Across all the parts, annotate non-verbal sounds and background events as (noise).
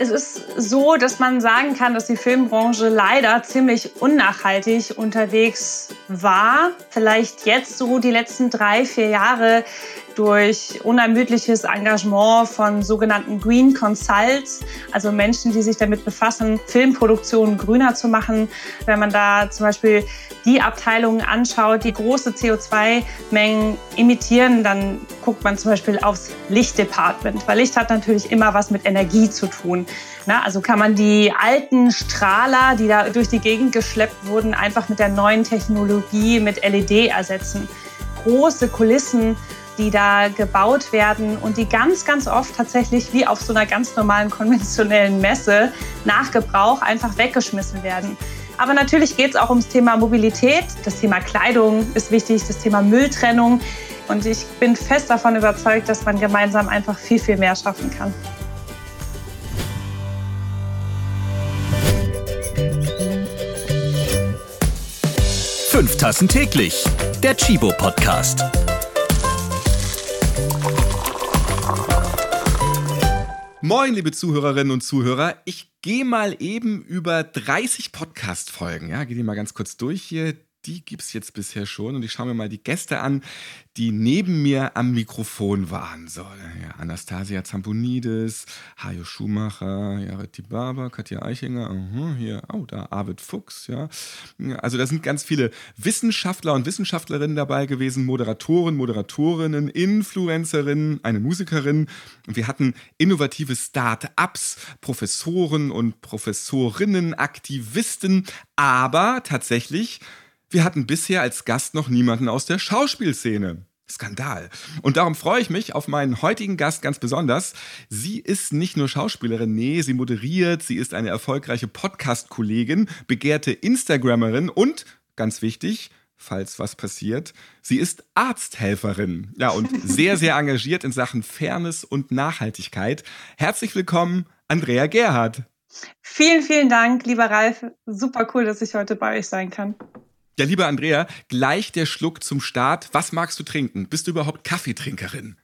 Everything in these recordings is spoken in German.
Es ist so, dass man sagen kann, dass die Filmbranche leider ziemlich unnachhaltig unterwegs war. Vielleicht jetzt so die letzten drei, vier Jahre durch unermüdliches Engagement von sogenannten Green Consults, also Menschen, die sich damit befassen, Filmproduktionen grüner zu machen. Wenn man da zum Beispiel die Abteilungen anschaut, die große CO2-Mengen emittieren, dann guckt man zum Beispiel aufs Lichtdepartment, weil Licht hat natürlich immer was mit Energie zu tun. Na, also kann man die alten Strahler, die da durch die Gegend geschleppt wurden, einfach mit der neuen Technologie, mit LED ersetzen. Große Kulissen, die da gebaut werden und die ganz, ganz oft tatsächlich wie auf so einer ganz normalen konventionellen Messe nach Gebrauch einfach weggeschmissen werden. Aber natürlich geht es auch ums Thema Mobilität. Das Thema Kleidung ist wichtig, das Thema Mülltrennung. Und ich bin fest davon überzeugt, dass man gemeinsam einfach viel, viel mehr schaffen kann. Fünf Tassen täglich. Der Chibo Podcast. Moin, liebe Zuhörerinnen und Zuhörer. Ich gehe mal eben über 30 Podcast-Folgen. Ja, gehe die mal ganz kurz durch hier die gibt es jetzt bisher schon. Und ich schaue mir mal die Gäste an, die neben mir am Mikrofon waren. So, ja, Anastasia Zamponidis, Hajo Schumacher, Jared Tibaba, Katja Eichinger, uh, hier, oh, da Arvid Fuchs, ja. Also da sind ganz viele Wissenschaftler und Wissenschaftlerinnen dabei gewesen, Moderatoren, Moderatorinnen, Influencerinnen, eine Musikerin. Und wir hatten innovative Start-ups, Professoren und Professorinnen, Aktivisten, aber tatsächlich wir hatten bisher als Gast noch niemanden aus der Schauspielszene. Skandal. Und darum freue ich mich auf meinen heutigen Gast ganz besonders. Sie ist nicht nur Schauspielerin, nee, sie moderiert, sie ist eine erfolgreiche Podcast-Kollegin, begehrte Instagrammerin und, ganz wichtig, falls was passiert, sie ist Arzthelferin. Ja, und sehr, sehr engagiert in Sachen Fairness und Nachhaltigkeit. Herzlich willkommen, Andrea Gerhardt. Vielen, vielen Dank, lieber Ralf. Super cool, dass ich heute bei euch sein kann. Ja, liebe Andrea, gleich der Schluck zum Start. Was magst du trinken? Bist du überhaupt Kaffeetrinkerin?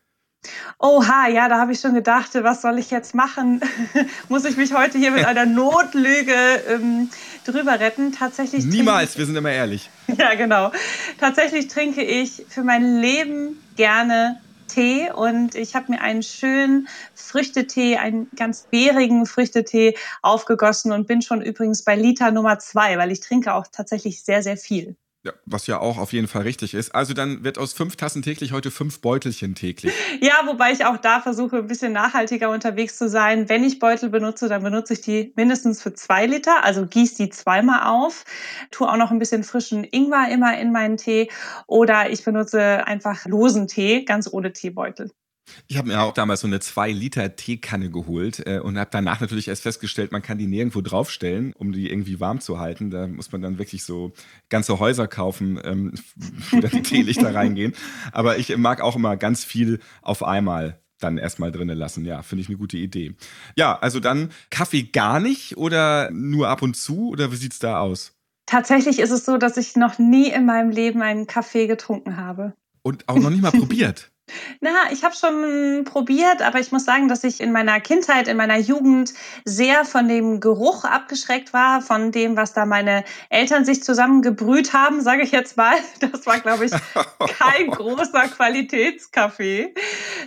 Oha, ja, da habe ich schon gedacht, was soll ich jetzt machen? (laughs) Muss ich mich heute hier mit (laughs) einer Notlüge ähm, drüber retten? Tatsächlich. Niemals, wir sind immer ehrlich. (laughs) Ja, genau. Tatsächlich trinke ich für mein Leben gerne Tee und ich habe mir einen schönen Früchtetee, einen ganz bärigen Früchtetee aufgegossen und bin schon übrigens bei Liter Nummer zwei, weil ich trinke auch tatsächlich sehr, sehr viel. Ja, was ja auch auf jeden Fall richtig ist. Also dann wird aus fünf Tassen täglich heute fünf Beutelchen täglich. Ja, wobei ich auch da versuche, ein bisschen nachhaltiger unterwegs zu sein. Wenn ich Beutel benutze, dann benutze ich die mindestens für zwei Liter, also gieße die zweimal auf, tue auch noch ein bisschen frischen Ingwer immer in meinen Tee oder ich benutze einfach losen Tee, ganz ohne Teebeutel. Ich habe mir auch damals so eine 2-Liter-Teekanne geholt äh, und habe danach natürlich erst festgestellt, man kann die nirgendwo draufstellen, um die irgendwie warm zu halten. Da muss man dann wirklich so ganze Häuser kaufen, ähm, (laughs) wo dann die Teelichter (laughs) reingehen. Aber ich mag auch immer ganz viel auf einmal dann erstmal drinnen lassen. Ja, finde ich eine gute Idee. Ja, also dann Kaffee gar nicht oder nur ab und zu oder wie sieht's da aus? Tatsächlich ist es so, dass ich noch nie in meinem Leben einen Kaffee getrunken habe. Und auch noch nicht mal probiert. (laughs) Na, ich habe schon probiert, aber ich muss sagen, dass ich in meiner Kindheit, in meiner Jugend sehr von dem Geruch abgeschreckt war, von dem, was da meine Eltern sich zusammengebrüht haben, sage ich jetzt mal. (laughs) Das war, glaube ich, kein großer Qualitätskaffee.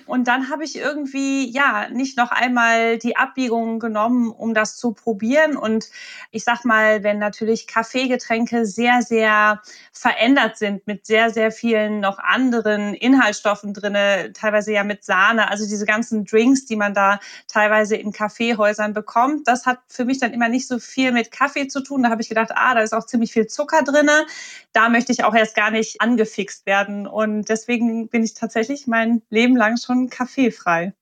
Und dann habe ich irgendwie, ja, nicht noch einmal die Abbiegung genommen, um das zu probieren. Und ich sag mal, wenn natürlich Kaffeegetränke sehr, sehr verändert sind mit sehr, sehr vielen noch anderen Inhaltsstoffen drin, drinne, teilweise ja mit Sahne, also diese ganzen Drinks, die man da teilweise in Kaffeehäusern bekommt. Das hat für mich dann immer nicht so viel mit Kaffee zu tun. Da habe ich gedacht, ah, da ist auch ziemlich viel Zucker drinne. Da möchte ich auch erst gar nicht angefixt werden. Und deswegen bin ich tatsächlich mein Leben lang schon kaffeefrei.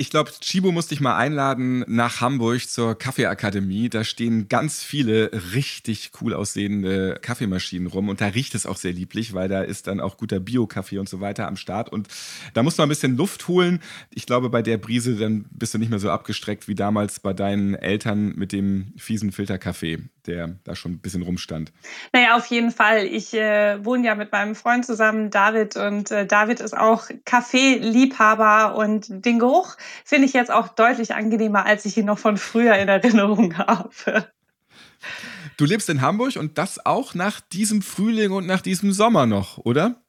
Ich glaube, Chibo musste ich mal einladen nach Hamburg zur Kaffeeakademie. Da stehen ganz viele richtig cool aussehende Kaffeemaschinen rum und da riecht es auch sehr lieblich, weil da ist dann auch guter Bio-Kaffee und so weiter am Start. Und da muss man ein bisschen Luft holen. Ich glaube, bei der Brise dann bist du nicht mehr so abgestreckt wie damals bei deinen Eltern mit dem fiesen Filterkaffee der da schon ein bisschen rumstand. Naja, auf jeden Fall. Ich äh, wohne ja mit meinem Freund zusammen, David, und äh, David ist auch Kaffeeliebhaber und den Geruch finde ich jetzt auch deutlich angenehmer, als ich ihn noch von früher in Erinnerung habe. Du lebst in Hamburg und das auch nach diesem Frühling und nach diesem Sommer noch, oder?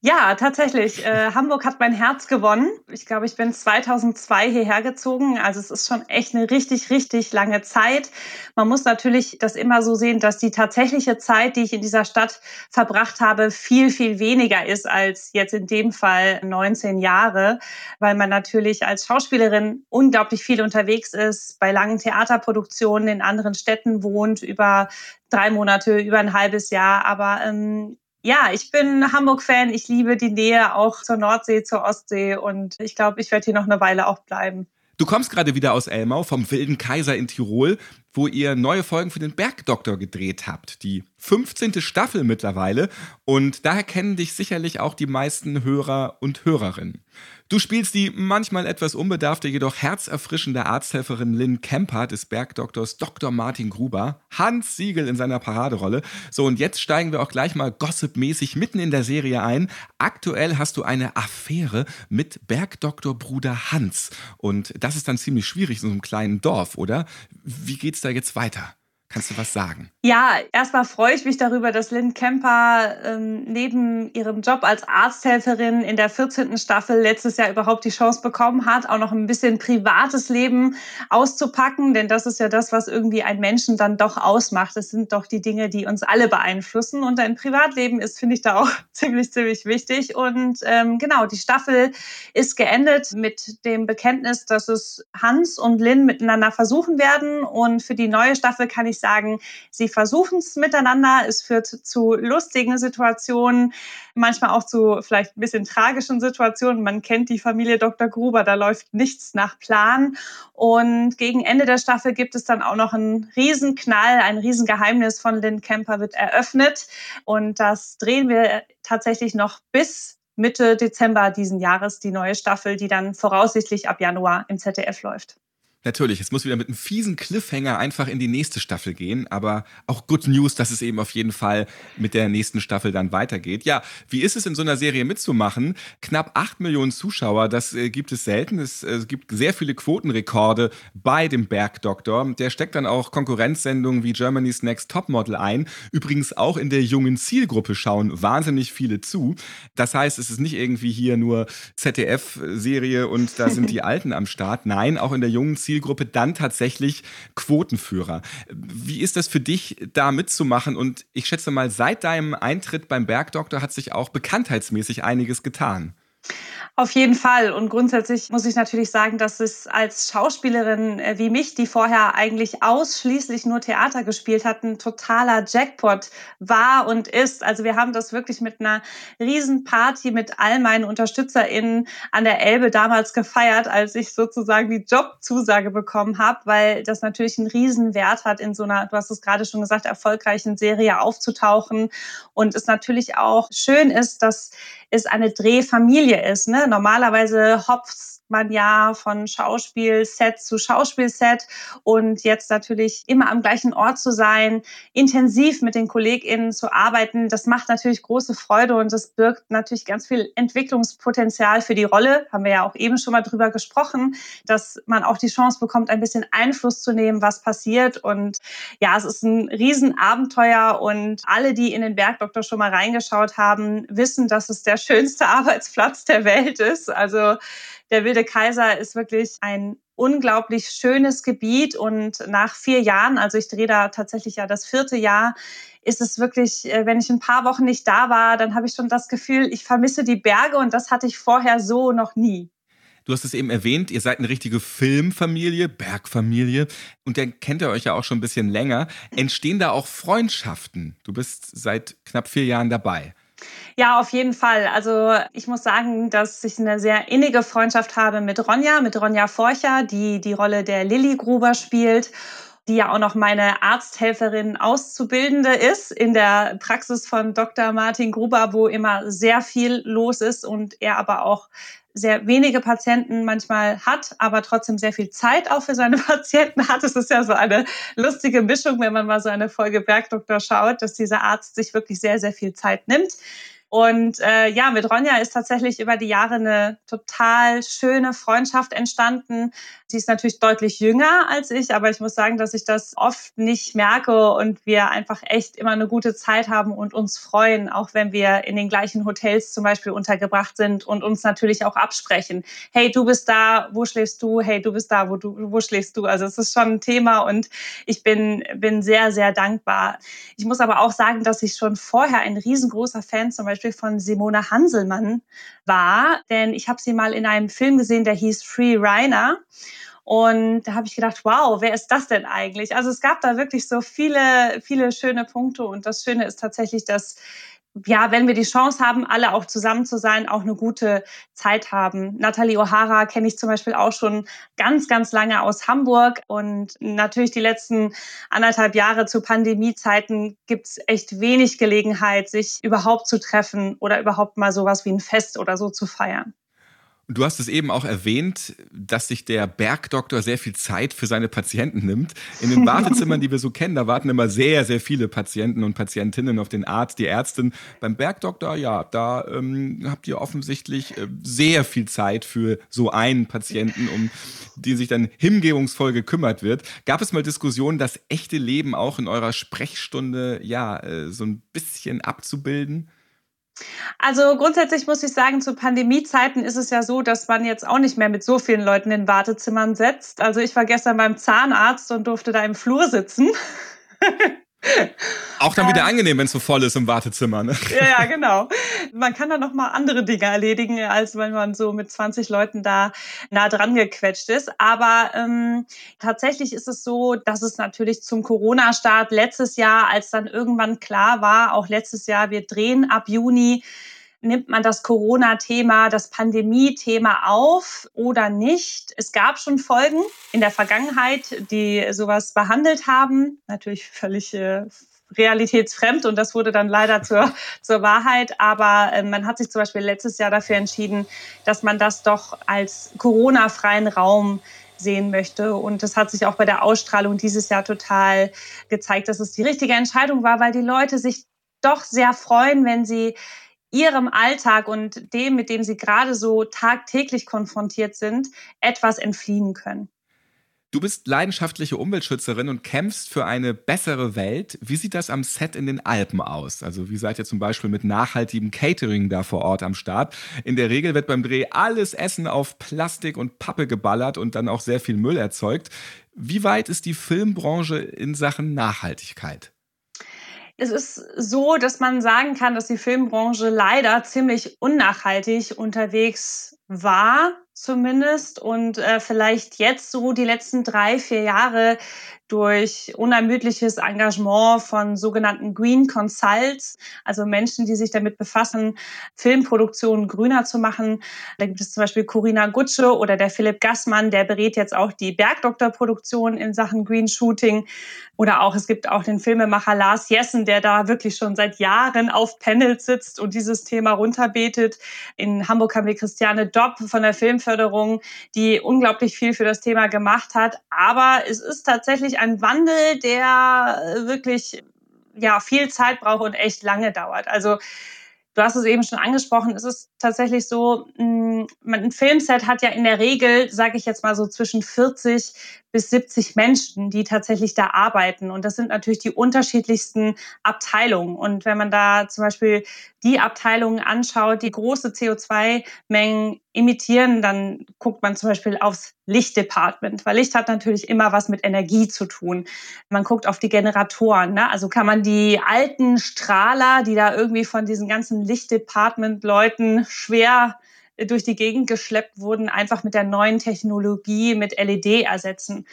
Ja, tatsächlich. Äh, Hamburg hat mein Herz gewonnen. Ich glaube, ich bin 2002 hierher gezogen. Also es ist schon echt eine richtig, richtig lange Zeit. Man muss natürlich das immer so sehen, dass die tatsächliche Zeit, die ich in dieser Stadt verbracht habe, viel, viel weniger ist als jetzt in dem Fall 19 Jahre, weil man natürlich als Schauspielerin unglaublich viel unterwegs ist, bei langen Theaterproduktionen in anderen Städten wohnt, über drei Monate, über ein halbes Jahr. Aber ähm, ja, ich bin Hamburg-Fan. Ich liebe die Nähe auch zur Nordsee, zur Ostsee und ich glaube, ich werde hier noch eine Weile auch bleiben. Du kommst gerade wieder aus Elmau vom Wilden Kaiser in Tirol, wo ihr neue Folgen für den Bergdoktor gedreht habt. Die 15. Staffel mittlerweile. Und daher kennen dich sicherlich auch die meisten Hörer und Hörerinnen. Du spielst die manchmal etwas unbedarfte, jedoch herzerfrischende Arzthelferin Lynn Kemper des Bergdoktors Dr. Martin Gruber, Hans Siegel in seiner Paraderolle. So, und jetzt steigen wir auch gleich mal gossipmäßig mitten in der Serie ein. Aktuell hast du eine Affäre mit Bergdoktor Bruder Hans. Und das ist dann ziemlich schwierig in so einem kleinen Dorf, oder? Wie geht's da jetzt weiter? Kannst du was sagen? Ja, erstmal freue ich mich darüber, dass Lynn Kemper ähm, neben ihrem Job als Arzthelferin in der 14. Staffel letztes Jahr überhaupt die Chance bekommen hat, auch noch ein bisschen privates Leben auszupacken. Denn das ist ja das, was irgendwie einen Menschen dann doch ausmacht. Das sind doch die Dinge, die uns alle beeinflussen. Und ein Privatleben ist, finde ich, da auch (laughs) ziemlich, ziemlich wichtig. Und ähm, genau, die Staffel ist geendet mit dem Bekenntnis, dass es Hans und Lynn miteinander versuchen werden. Und für die neue Staffel kann ich ich sagen, sie versuchen es miteinander. Es führt zu lustigen Situationen, manchmal auch zu vielleicht ein bisschen tragischen Situationen. Man kennt die Familie Dr. Gruber, da läuft nichts nach Plan. Und gegen Ende der Staffel gibt es dann auch noch einen Riesenknall, ein Riesengeheimnis von Lynn Kemper wird eröffnet. Und das drehen wir tatsächlich noch bis Mitte Dezember diesen Jahres, die neue Staffel, die dann voraussichtlich ab Januar im ZDF läuft. Natürlich, es muss wieder mit einem fiesen Cliffhanger einfach in die nächste Staffel gehen, aber auch Good News, dass es eben auf jeden Fall mit der nächsten Staffel dann weitergeht. Ja, wie ist es in so einer Serie mitzumachen? Knapp acht Millionen Zuschauer, das äh, gibt es selten. Es äh, gibt sehr viele Quotenrekorde bei dem Bergdoktor. Der steckt dann auch Konkurrenzsendungen wie Germany's Next Topmodel ein. Übrigens auch in der jungen Zielgruppe schauen wahnsinnig viele zu. Das heißt, es ist nicht irgendwie hier nur ZDF-Serie und da sind die (laughs) Alten am Start. Nein, auch in der jungen Zielgruppe Zielgruppe dann tatsächlich Quotenführer. Wie ist das für dich, da mitzumachen? Und ich schätze mal, seit deinem Eintritt beim Bergdoktor hat sich auch bekanntheitsmäßig einiges getan. Auf jeden Fall. Und grundsätzlich muss ich natürlich sagen, dass es als Schauspielerin äh, wie mich, die vorher eigentlich ausschließlich nur Theater gespielt hat, ein totaler Jackpot war und ist. Also wir haben das wirklich mit einer Riesenparty mit all meinen UnterstützerInnen an der Elbe damals gefeiert, als ich sozusagen die Jobzusage bekommen habe, weil das natürlich einen Riesenwert hat, in so einer, du hast es gerade schon gesagt, erfolgreichen Serie aufzutauchen. Und es natürlich auch schön ist, dass es eine Drehfamilie ist. Ne? Normalerweise hopst man ja von Schauspielset zu Schauspielset und jetzt natürlich immer am gleichen Ort zu sein, intensiv mit den KollegInnen zu arbeiten, das macht natürlich große Freude und das birgt natürlich ganz viel Entwicklungspotenzial für die Rolle. Haben wir ja auch eben schon mal drüber gesprochen, dass man auch die Chance bekommt, ein bisschen Einfluss zu nehmen, was passiert. Und ja, es ist ein Riesenabenteuer und alle, die in den Bergdoktor schon mal reingeschaut haben, wissen, dass es der schönste (laughs) Arbeitsplatz der Welt ist. Also der Wilde Kaiser ist wirklich ein unglaublich schönes Gebiet und nach vier Jahren, also ich drehe da tatsächlich ja das vierte Jahr, ist es wirklich, äh, wenn ich ein paar Wochen nicht da war, dann habe ich schon das Gefühl, ich vermisse die Berge und das hatte ich vorher so noch nie. Du hast es eben erwähnt, ihr seid eine richtige Filmfamilie, Bergfamilie und dann kennt ihr euch ja auch schon ein bisschen länger. Entstehen da auch Freundschaften? Du bist seit knapp vier Jahren dabei. Ja, auf jeden Fall. Also ich muss sagen, dass ich eine sehr innige Freundschaft habe mit Ronja, mit Ronja Forcher, die die Rolle der Lilly Gruber spielt die ja auch noch meine Arzthelferin Auszubildende ist in der Praxis von Dr. Martin Gruber, wo immer sehr viel los ist und er aber auch sehr wenige Patienten manchmal hat, aber trotzdem sehr viel Zeit auch für seine (laughs) Patienten hat. Es ist ja so eine lustige Mischung, wenn man mal so eine Folge Bergdoktor schaut, dass dieser Arzt sich wirklich sehr, sehr viel Zeit nimmt. Und äh, ja, mit Ronja ist tatsächlich über die Jahre eine total schöne Freundschaft entstanden. Sie ist natürlich deutlich jünger als ich, aber ich muss sagen, dass ich das oft nicht merke und wir einfach echt immer eine gute Zeit haben und uns freuen, auch wenn wir in den gleichen Hotels zum Beispiel untergebracht sind und uns natürlich auch absprechen. Hey, du bist da, wo schläfst du? Hey, du bist da, wo du, wo schläfst du? Also es ist schon ein Thema und ich bin, bin sehr, sehr dankbar. Ich muss aber auch sagen, dass ich schon vorher ein riesengroßer Fan zum Beispiel Beispiel von Simone Hanselmann war, denn ich habe sie mal in einem Film gesehen, der hieß Free Reiner. Und da habe ich gedacht, wow, wer ist das denn eigentlich? Also es gab da wirklich so viele, viele schöne Punkte. Und das Schöne ist tatsächlich, dass ja, wenn wir die Chance haben, alle auch zusammen zu sein, auch eine gute Zeit haben. Nathalie O'Hara kenne ich zum Beispiel auch schon ganz, ganz lange aus Hamburg. Und natürlich die letzten anderthalb Jahre zu Pandemiezeiten gibt es echt wenig Gelegenheit, sich überhaupt zu treffen oder überhaupt mal sowas wie ein Fest oder so zu feiern. Du hast es eben auch erwähnt, dass sich der Bergdoktor sehr viel Zeit für seine Patienten nimmt. In den (laughs) Wartezimmern, die wir so kennen, da warten immer sehr, sehr viele Patienten und Patientinnen auf den Arzt, die Ärztin. Beim Bergdoktor, ja, da ähm, habt ihr offensichtlich äh, sehr viel Zeit für so einen Patienten, um die sich dann hingebungsvoll gekümmert wird. Gab es mal Diskussionen, das echte Leben auch in eurer Sprechstunde ja äh, so ein bisschen abzubilden? Also grundsätzlich muss ich sagen, zu Pandemiezeiten ist es ja so, dass man jetzt auch nicht mehr mit so vielen Leuten in Wartezimmern setzt. Also ich war gestern beim Zahnarzt und durfte da im Flur sitzen. (laughs) Auch dann wieder ähm, angenehm, wenn es so voll ist im Wartezimmer. Ne? Ja, ja, genau. Man kann dann noch mal andere Dinge erledigen, als wenn man so mit 20 Leuten da nah dran gequetscht ist. Aber ähm, tatsächlich ist es so, dass es natürlich zum Corona-Start letztes Jahr, als dann irgendwann klar war, auch letztes Jahr, wir drehen ab Juni, nimmt man das Corona-Thema, das Pandemie-Thema auf oder nicht? Es gab schon Folgen in der Vergangenheit, die sowas behandelt haben. Natürlich völlig äh, realitätsfremd und das wurde dann leider zur, (laughs) zur Wahrheit. Aber äh, man hat sich zum Beispiel letztes Jahr dafür entschieden, dass man das doch als Corona-freien Raum sehen möchte. Und das hat sich auch bei der Ausstrahlung dieses Jahr total gezeigt, dass es die richtige Entscheidung war, weil die Leute sich doch sehr freuen, wenn sie ihrem Alltag und dem, mit dem sie gerade so tagtäglich konfrontiert sind, etwas entfliehen können. Du bist leidenschaftliche Umweltschützerin und kämpfst für eine bessere Welt. Wie sieht das am Set in den Alpen aus? Also wie seid ihr zum Beispiel mit nachhaltigem Catering da vor Ort am Start? In der Regel wird beim Dreh alles Essen auf Plastik und Pappe geballert und dann auch sehr viel Müll erzeugt. Wie weit ist die Filmbranche in Sachen Nachhaltigkeit? Es ist so, dass man sagen kann, dass die Filmbranche leider ziemlich unnachhaltig unterwegs war, zumindest. Und äh, vielleicht jetzt so die letzten drei, vier Jahre durch unermüdliches Engagement von sogenannten Green Consults, also Menschen, die sich damit befassen, Filmproduktionen grüner zu machen. Da gibt es zum Beispiel Corinna Gutsche oder der Philipp Gassmann, der berät jetzt auch die Bergdoktor-Produktion in Sachen Green Shooting. Oder auch, es gibt auch den Filmemacher Lars Jessen, der da wirklich schon seit Jahren auf Panels sitzt und dieses Thema runterbetet. In Hamburg haben wir Christiane Dopp von der Filmförderung, die unglaublich viel für das Thema gemacht hat. Aber es ist tatsächlich ein Wandel, der äh, wirklich ja viel Zeit braucht und echt lange dauert. Also Du hast es eben schon angesprochen, es ist tatsächlich so, mm, ein Filmset hat ja in der Regel, sage ich jetzt mal so, zwischen 40 bis 70 Menschen, die tatsächlich da arbeiten. Und das sind natürlich die unterschiedlichsten Abteilungen. Und wenn man da zum Beispiel die Abteilungen anschaut, die große CO2-Mengen emittieren, dann guckt man zum Beispiel aufs Lichtdepartment, weil Licht hat natürlich immer was mit Energie zu tun. Man guckt auf die Generatoren. Ne? Also kann man die alten Strahler, die da irgendwie von diesen ganzen Lichtdepartment-Leuten schwer durch die Gegend geschleppt wurden, einfach mit der neuen Technologie, mit LED ersetzen.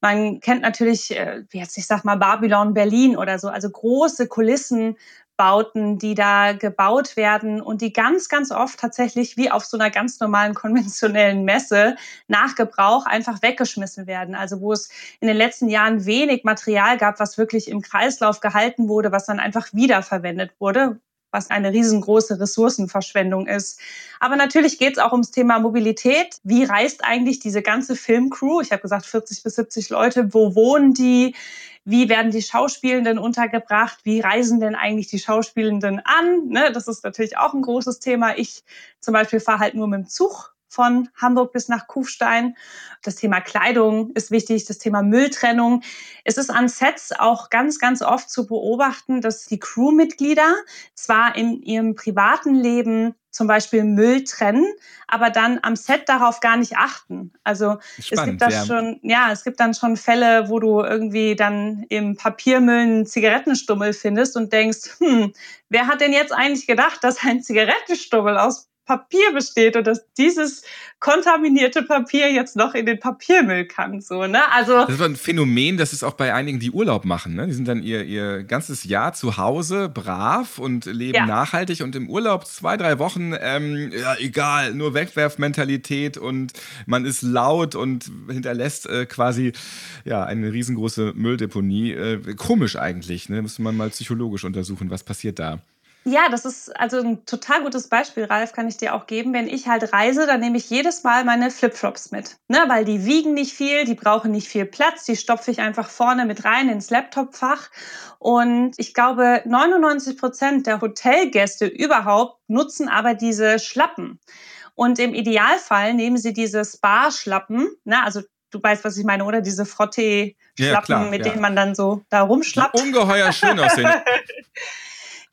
Man kennt natürlich, äh, jetzt ich sag mal Babylon Berlin oder so, also große Kulissen, Bauten, die da gebaut werden und die ganz, ganz oft tatsächlich wie auf so einer ganz normalen konventionellen Messe nach Gebrauch einfach weggeschmissen werden. Also wo es in den letzten Jahren wenig Material gab, was wirklich im Kreislauf gehalten wurde, was dann einfach wiederverwendet wurde, was eine riesengroße Ressourcenverschwendung ist. Aber natürlich geht es auch ums Thema Mobilität. Wie reist eigentlich diese ganze Filmcrew? Ich habe gesagt 40 bis 70 Leute. Wo wohnen die? Wie werden die Schauspielenden untergebracht? Wie reisen denn eigentlich die Schauspielenden an? Ne, das ist natürlich auch ein großes Thema. Ich zum Beispiel fahre halt nur mit dem Zug von Hamburg bis nach Kufstein. Das Thema Kleidung ist wichtig, das Thema Mülltrennung. Es ist an Sets auch ganz, ganz oft zu beobachten, dass die Crewmitglieder zwar in ihrem privaten Leben zum Beispiel Müll trennen, aber dann am Set darauf gar nicht achten. Also Spannend, es gibt da ja. schon, ja, es gibt dann schon Fälle, wo du irgendwie dann im Papiermüll einen Zigarettenstummel findest und denkst, hm, wer hat denn jetzt eigentlich gedacht, dass ein Zigarettenstummel aus Papier besteht und dass dieses kontaminierte Papier jetzt noch in den Papiermüll kann. So, ne? also, das ist ein Phänomen, das ist auch bei einigen, die Urlaub machen. Ne? Die sind dann ihr, ihr ganzes Jahr zu Hause brav und leben ja. nachhaltig und im Urlaub zwei, drei Wochen, ähm, ja, egal, nur Wegwerfmentalität und man ist laut und hinterlässt äh, quasi ja, eine riesengroße Mülldeponie. Äh, komisch eigentlich, ne? Müsste man mal psychologisch untersuchen, was passiert da. Ja, das ist also ein total gutes Beispiel, Ralf, kann ich dir auch geben. Wenn ich halt reise, dann nehme ich jedes Mal meine Flipflops mit. Ne? Weil die wiegen nicht viel, die brauchen nicht viel Platz, die stopfe ich einfach vorne mit rein ins Laptopfach. Und ich glaube, 99 Prozent der Hotelgäste überhaupt nutzen aber diese Schlappen. Und im Idealfall nehmen sie diese Spa-Schlappen, ne? also du weißt, was ich meine, oder? Diese Frottee-Schlappen, ja, mit ja. denen man dann so da rumschlappt. Ungeheuer schön aussehen. (laughs)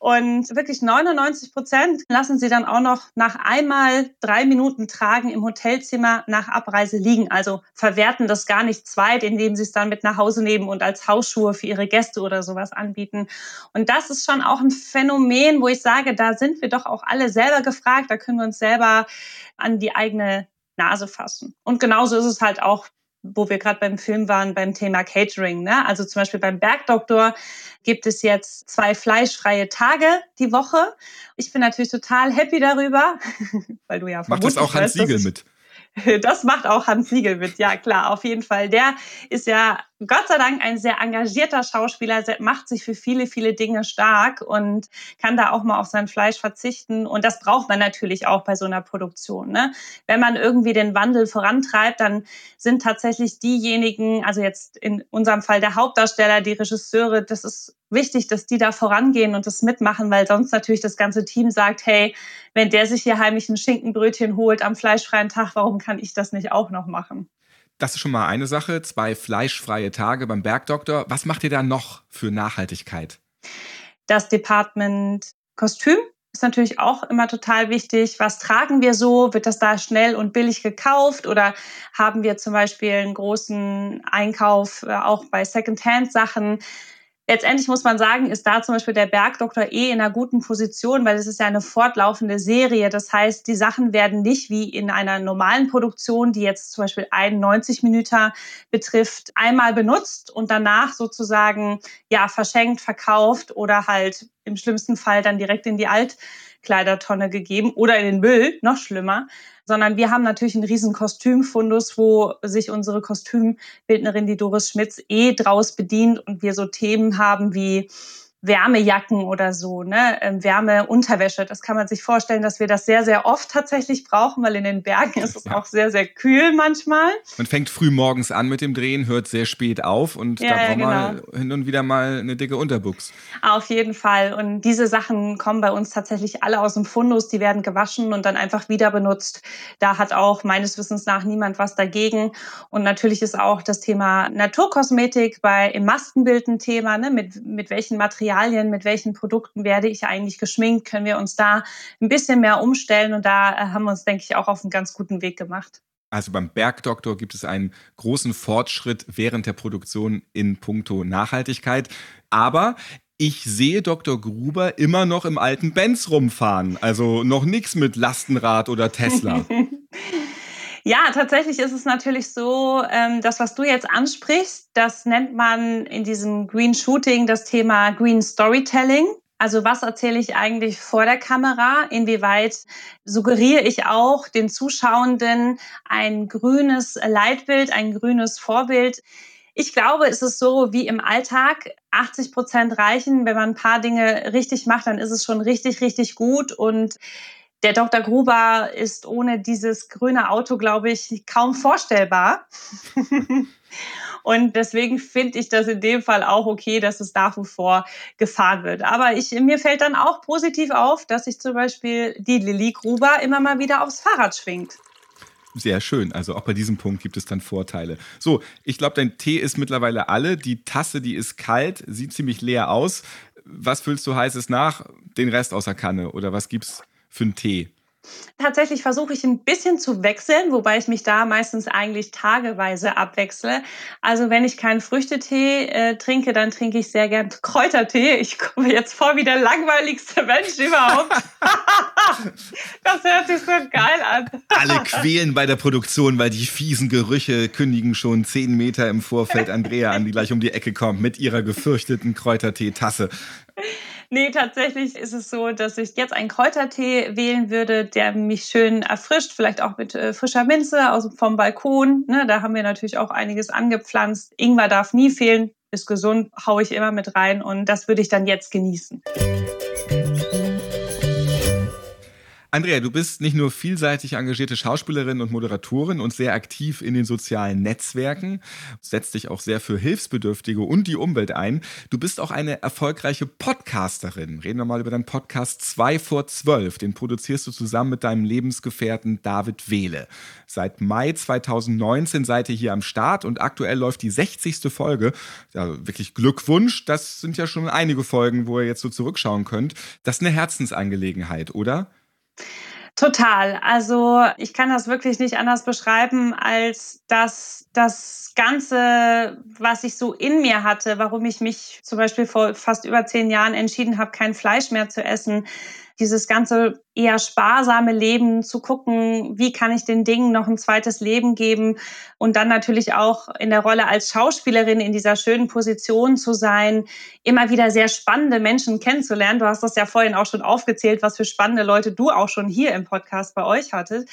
Und wirklich 99 Prozent lassen sie dann auch noch nach einmal drei Minuten tragen im Hotelzimmer nach Abreise liegen. Also verwerten das gar nicht zweit, indem sie es dann mit nach Hause nehmen und als Hausschuhe für ihre Gäste oder sowas anbieten. Und das ist schon auch ein Phänomen, wo ich sage, da sind wir doch auch alle selber gefragt. Da können wir uns selber an die eigene Nase fassen. Und genauso ist es halt auch wo wir gerade beim Film waren, beim Thema Catering. Ne? Also zum Beispiel beim Bergdoktor gibt es jetzt zwei fleischfreie Tage die Woche. Ich bin natürlich total happy darüber, (laughs) weil du ja Macht das auch Hans Siegel mit? (laughs) Das macht auch Hans Siegel mit, ja klar, auf jeden Fall. Der ist ja Gott sei Dank ein sehr engagierter Schauspieler, macht sich für viele, viele Dinge stark und kann da auch mal auf sein Fleisch verzichten. Und das braucht man natürlich auch bei so einer Produktion. Ne? Wenn man irgendwie den Wandel vorantreibt, dann sind tatsächlich diejenigen, also jetzt in unserem Fall der Hauptdarsteller, die Regisseure, das ist wichtig, dass die da vorangehen und das mitmachen, weil sonst natürlich das ganze Team sagt, hey, wenn der sich hier heimlich ein Schinkenbrötchen holt am fleischfreien Tag, warum kann ich das nicht auch noch machen? Das ist schon mal eine Sache. Zwei fleischfreie Tage beim Bergdoktor. Was macht ihr da noch für Nachhaltigkeit? Das Department Kostüm ist natürlich auch immer total wichtig. Was tragen wir so? Wird das da schnell und billig gekauft oder haben wir zum Beispiel einen großen Einkauf äh, auch bei Secondhand-Sachen? Letztendlich muss man sagen, ist da zum Beispiel der Bergdoktor eh in einer guten Position, weil es ist ja eine fortlaufende Serie. Das heißt, die Sachen werden nicht wie in einer normalen Produktion, die jetzt zum Beispiel 91 Minuten betrifft, einmal benutzt und danach sozusagen ja verschenkt, verkauft oder halt im schlimmsten Fall dann direkt in die Altkleidertonne gegeben oder in den Müll, noch schlimmer, sondern wir haben natürlich einen riesen Kostümfundus, wo sich unsere Kostümbildnerin, die Doris Schmitz, eh draus bedient und wir so Themen haben wie Wärmejacken oder so, ne? Ähm, Wärmeunterwäsche. Das kann man sich vorstellen, dass wir das sehr, sehr oft tatsächlich brauchen, weil in den Bergen ist es ja. auch sehr, sehr kühl manchmal. Man fängt früh morgens an mit dem Drehen, hört sehr spät auf und ja, da braucht man genau. hin und wieder mal eine dicke Unterbuchs. Auf jeden Fall. Und diese Sachen kommen bei uns tatsächlich alle aus dem Fundus. Die werden gewaschen und dann einfach wieder benutzt. Da hat auch meines Wissens nach niemand was dagegen. Und natürlich ist auch das Thema Naturkosmetik bei im Maskenbild ein Thema, ne? mit, mit welchen Materialien Materialien, mit welchen Produkten werde ich eigentlich geschminkt, können wir uns da ein bisschen mehr umstellen und da äh, haben wir uns, denke ich, auch auf einen ganz guten Weg gemacht. Also beim Bergdoktor gibt es einen großen Fortschritt während der Produktion in puncto Nachhaltigkeit. Aber ich sehe Dr. Gruber immer noch im alten Benz rumfahren. Also noch nichts mit Lastenrad oder Tesla. (laughs) Ja, tatsächlich ist es natürlich so, ähm, das, was du jetzt ansprichst, das nennt man in diesem Green Shooting das Thema Green Storytelling. Also was erzähle ich eigentlich vor der Kamera? Inwieweit suggeriere ich auch den Zuschauenden ein grünes Leitbild, ein grünes Vorbild? Ich glaube, es ist so wie im Alltag. 80 Prozent reichen. Wenn man ein paar Dinge richtig macht, dann ist es schon richtig, richtig gut. Und der Dr. Gruber ist ohne dieses grüne Auto, glaube ich, kaum vorstellbar. (laughs) Und deswegen finde ich das in dem Fall auch okay, dass es nach wie vor gefahren wird. Aber ich, mir fällt dann auch positiv auf, dass sich zum Beispiel die Lilly Gruber immer mal wieder aufs Fahrrad schwingt. Sehr schön. Also auch bei diesem Punkt gibt es dann Vorteile. So, ich glaube, dein Tee ist mittlerweile alle. Die Tasse, die ist kalt, sieht ziemlich leer aus. Was füllst du heißes nach? Den Rest aus der Kanne oder was gibt's für einen Tee? Tatsächlich versuche ich ein bisschen zu wechseln, wobei ich mich da meistens eigentlich tageweise abwechsle. Also wenn ich keinen Früchtetee äh, trinke, dann trinke ich sehr gern Kräutertee. Ich komme jetzt vor wie der langweiligste Mensch überhaupt. (laughs) das hört sich so geil an. Alle (laughs) quälen bei der Produktion, weil die fiesen Gerüche kündigen schon zehn Meter im Vorfeld Andrea an, die gleich um die Ecke kommt mit ihrer gefürchteten Kräutertee-Tasse. Nee, tatsächlich ist es so, dass ich jetzt einen Kräutertee wählen würde, der mich schön erfrischt, vielleicht auch mit äh, frischer Minze aus, vom Balkon. Ne, da haben wir natürlich auch einiges angepflanzt. Ingwer darf nie fehlen, ist gesund, haue ich immer mit rein und das würde ich dann jetzt genießen. Andrea, du bist nicht nur vielseitig engagierte Schauspielerin und Moderatorin und sehr aktiv in den sozialen Netzwerken, setzt dich auch sehr für Hilfsbedürftige und die Umwelt ein. Du bist auch eine erfolgreiche Podcasterin. Reden wir mal über deinen Podcast 2 vor 12. Den produzierst du zusammen mit deinem Lebensgefährten David Wehle. Seit Mai 2019 seid ihr hier am Start und aktuell läuft die 60. Folge. Ja, wirklich Glückwunsch. Das sind ja schon einige Folgen, wo ihr jetzt so zurückschauen könnt. Das ist eine Herzensangelegenheit, oder? Total. Also ich kann das wirklich nicht anders beschreiben, als dass das Ganze, was ich so in mir hatte, warum ich mich zum Beispiel vor fast über zehn Jahren entschieden habe, kein Fleisch mehr zu essen, dieses ganze eher sparsame Leben zu gucken, wie kann ich den Dingen noch ein zweites Leben geben und dann natürlich auch in der Rolle als Schauspielerin in dieser schönen Position zu sein, immer wieder sehr spannende Menschen kennenzulernen. Du hast das ja vorhin auch schon aufgezählt, was für spannende Leute du auch schon hier im Podcast bei euch hattest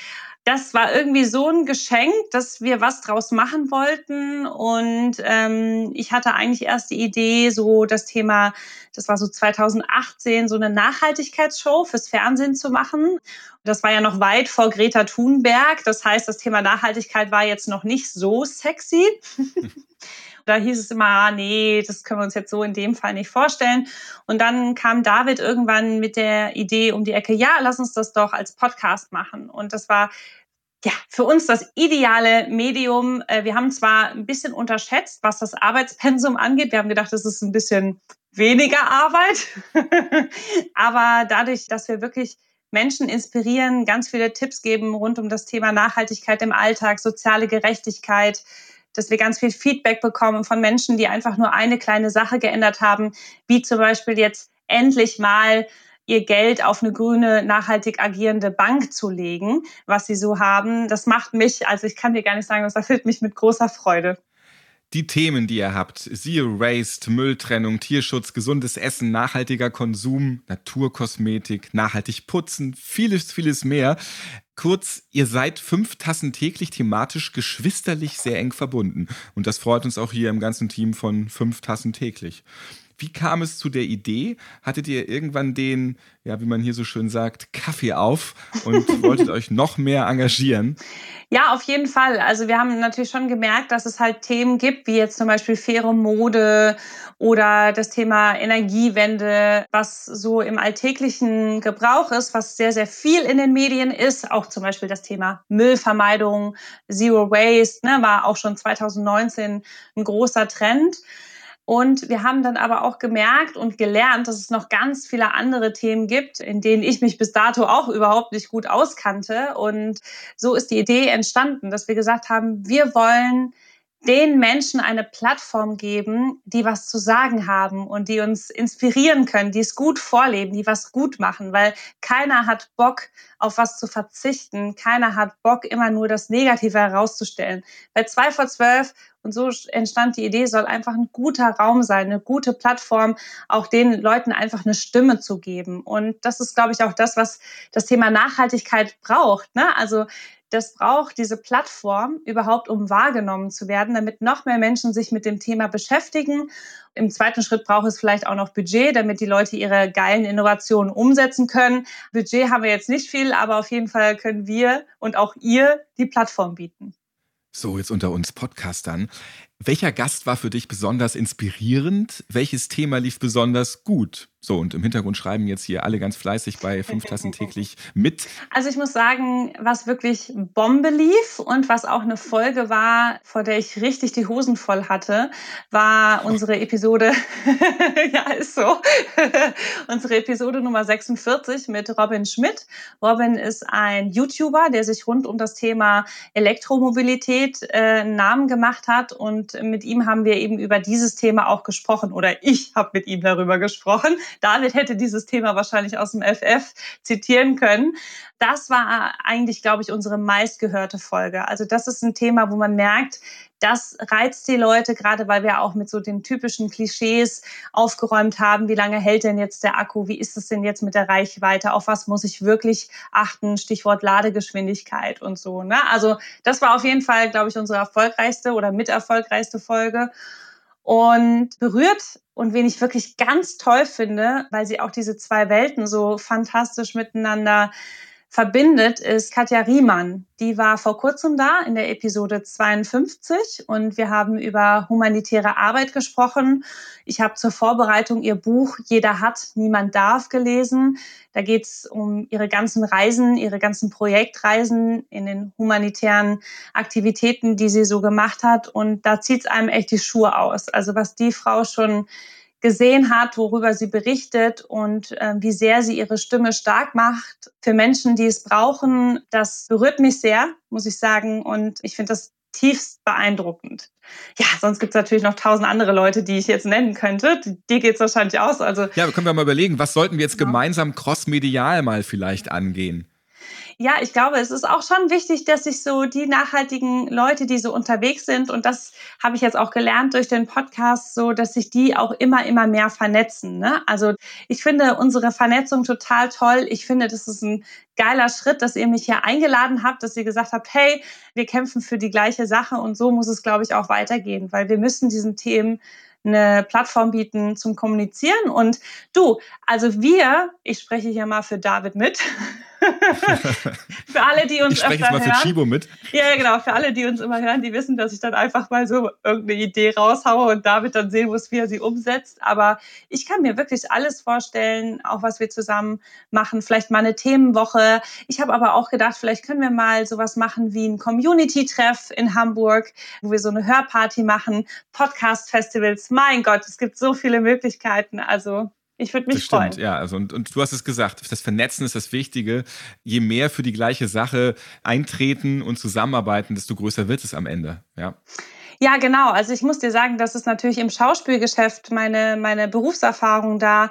das war irgendwie so ein Geschenk, dass wir was draus machen wollten. Und ähm, ich hatte eigentlich erst die Idee, so das Thema, das war so 2018, so eine Nachhaltigkeitsshow fürs Fernsehen zu machen. Das war ja noch weit vor Greta Thunberg. Das heißt, das Thema Nachhaltigkeit war jetzt noch nicht so sexy. (laughs) da hieß es immer, ah, nee, das können wir uns jetzt so in dem Fall nicht vorstellen. Und dann kam David irgendwann mit der Idee um die Ecke, ja, lass uns das doch als Podcast machen. Und das war ja, für uns das ideale Medium. Äh, wir haben zwar ein bisschen unterschätzt, was das Arbeitspensum angeht. Wir haben gedacht, es ist ein bisschen weniger Arbeit. (laughs) Aber dadurch, dass wir wirklich Menschen inspirieren, ganz viele Tipps geben rund um das Thema Nachhaltigkeit im Alltag, soziale Gerechtigkeit, dass wir ganz viel Feedback bekommen von Menschen, die einfach nur eine kleine Sache geändert haben, wie zum Beispiel jetzt endlich mal ihr Geld auf eine grüne, nachhaltig agierende Bank zu legen, was sie so haben. Das macht mich, also ich kann dir gar nicht sagen, das erfüllt mich mit großer Freude. Die Themen, die ihr habt, Zero Waste, Mülltrennung, Tierschutz, gesundes Essen, nachhaltiger Konsum, Naturkosmetik, nachhaltig putzen, vieles, vieles mehr. Kurz, ihr seid fünf Tassen täglich thematisch geschwisterlich sehr eng verbunden. Und das freut uns auch hier im ganzen Team von fünf Tassen täglich. Wie kam es zu der Idee? Hattet ihr irgendwann den, ja, wie man hier so schön sagt, Kaffee auf und (laughs) wolltet euch noch mehr engagieren? Ja, auf jeden Fall. Also wir haben natürlich schon gemerkt, dass es halt Themen gibt, wie jetzt zum Beispiel faire Mode oder das Thema Energiewende, was so im alltäglichen Gebrauch ist, was sehr, sehr viel in den Medien ist. Auch zum Beispiel das Thema Müllvermeidung, Zero Waste, ne, war auch schon 2019 ein großer Trend. Und wir haben dann aber auch gemerkt und gelernt, dass es noch ganz viele andere Themen gibt, in denen ich mich bis dato auch überhaupt nicht gut auskannte. Und so ist die Idee entstanden, dass wir gesagt haben, wir wollen den Menschen eine Plattform geben, die was zu sagen haben und die uns inspirieren können, die es gut vorleben, die was gut machen, weil keiner hat Bock, auf was zu verzichten. Keiner hat Bock, immer nur das Negative herauszustellen. Bei zwei vor zwölf und so entstand die Idee, soll einfach ein guter Raum sein, eine gute Plattform, auch den Leuten einfach eine Stimme zu geben. Und das ist, glaube ich, auch das, was das Thema Nachhaltigkeit braucht. Ne? Also das braucht diese Plattform überhaupt, um wahrgenommen zu werden, damit noch mehr Menschen sich mit dem Thema beschäftigen. Im zweiten Schritt braucht es vielleicht auch noch Budget, damit die Leute ihre geilen Innovationen umsetzen können. Budget haben wir jetzt nicht viel, aber auf jeden Fall können wir und auch ihr die Plattform bieten. So, jetzt unter uns Podcastern. Welcher Gast war für dich besonders inspirierend? Welches Thema lief besonders gut? So, und im Hintergrund schreiben jetzt hier alle ganz fleißig bei fünf Tassen täglich mit. Also ich muss sagen, was wirklich Bombe lief und was auch eine Folge war, vor der ich richtig die Hosen voll hatte, war unsere Episode, (laughs) ja, ist so, (laughs) unsere Episode Nummer 46 mit Robin Schmidt. Robin ist ein YouTuber, der sich rund um das Thema Elektromobilität äh, einen Namen gemacht hat und mit ihm haben wir eben über dieses Thema auch gesprochen oder ich habe mit ihm darüber gesprochen David hätte dieses Thema wahrscheinlich aus dem FF zitieren können. Das war eigentlich, glaube ich, unsere meistgehörte Folge. Also das ist ein Thema, wo man merkt, das reizt die Leute, gerade weil wir auch mit so den typischen Klischees aufgeräumt haben. Wie lange hält denn jetzt der Akku? Wie ist es denn jetzt mit der Reichweite? Auf was muss ich wirklich achten? Stichwort Ladegeschwindigkeit und so. Ne? Also das war auf jeden Fall, glaube ich, unsere erfolgreichste oder mit erfolgreichste Folge und berührt und wen ich wirklich ganz toll finde, weil sie auch diese zwei Welten so fantastisch miteinander verbindet, ist Katja Riemann. Die war vor kurzem da in der Episode 52 und wir haben über humanitäre Arbeit gesprochen. Ich habe zur Vorbereitung ihr Buch Jeder hat, niemand darf gelesen. Da geht es um ihre ganzen Reisen, ihre ganzen Projektreisen in den humanitären Aktivitäten, die sie so gemacht hat. Und da zieht es einem echt die Schuhe aus. Also was die Frau schon gesehen hat, worüber sie berichtet und äh, wie sehr sie ihre Stimme stark macht für Menschen, die es brauchen. Das berührt mich sehr, muss ich sagen. Und ich finde das tiefst beeindruckend. Ja, sonst gibt es natürlich noch tausend andere Leute, die ich jetzt nennen könnte. Dir geht es wahrscheinlich aus. Also, ja, können wir mal überlegen, was sollten wir jetzt genau. gemeinsam crossmedial mal vielleicht angehen? Ja, ich glaube, es ist auch schon wichtig, dass sich so die nachhaltigen Leute, die so unterwegs sind, und das habe ich jetzt auch gelernt durch den Podcast, so, dass sich die auch immer, immer mehr vernetzen. Ne? Also ich finde unsere Vernetzung total toll. Ich finde, das ist ein geiler Schritt, dass ihr mich hier eingeladen habt, dass ihr gesagt habt, hey, wir kämpfen für die gleiche Sache und so muss es, glaube ich, auch weitergehen, weil wir müssen diesen Themen eine Plattform bieten zum Kommunizieren. Und du, also wir, ich spreche hier mal für David mit, (laughs) (laughs) für alle, die uns ich spreche jetzt mal für Chibo mit. Ja, genau. Für alle, die uns immer hören, die wissen, dass ich dann einfach mal so irgendeine Idee raushaue und David dann sehen muss, wie er sie umsetzt. Aber ich kann mir wirklich alles vorstellen, auch was wir zusammen machen. Vielleicht mal eine Themenwoche. Ich habe aber auch gedacht, vielleicht können wir mal sowas machen wie ein Community-Treff in Hamburg, wo wir so eine Hörparty machen, Podcast-Festivals. Mein Gott, es gibt so viele Möglichkeiten. Also ich würde mich das stimmt, freuen. Ja, also und, und du hast es gesagt, das Vernetzen ist das Wichtige. Je mehr für die gleiche Sache eintreten und zusammenarbeiten, desto größer wird es am Ende. Ja. Ja, genau. Also ich muss dir sagen, das ist natürlich im Schauspielgeschäft meine, meine Berufserfahrung da.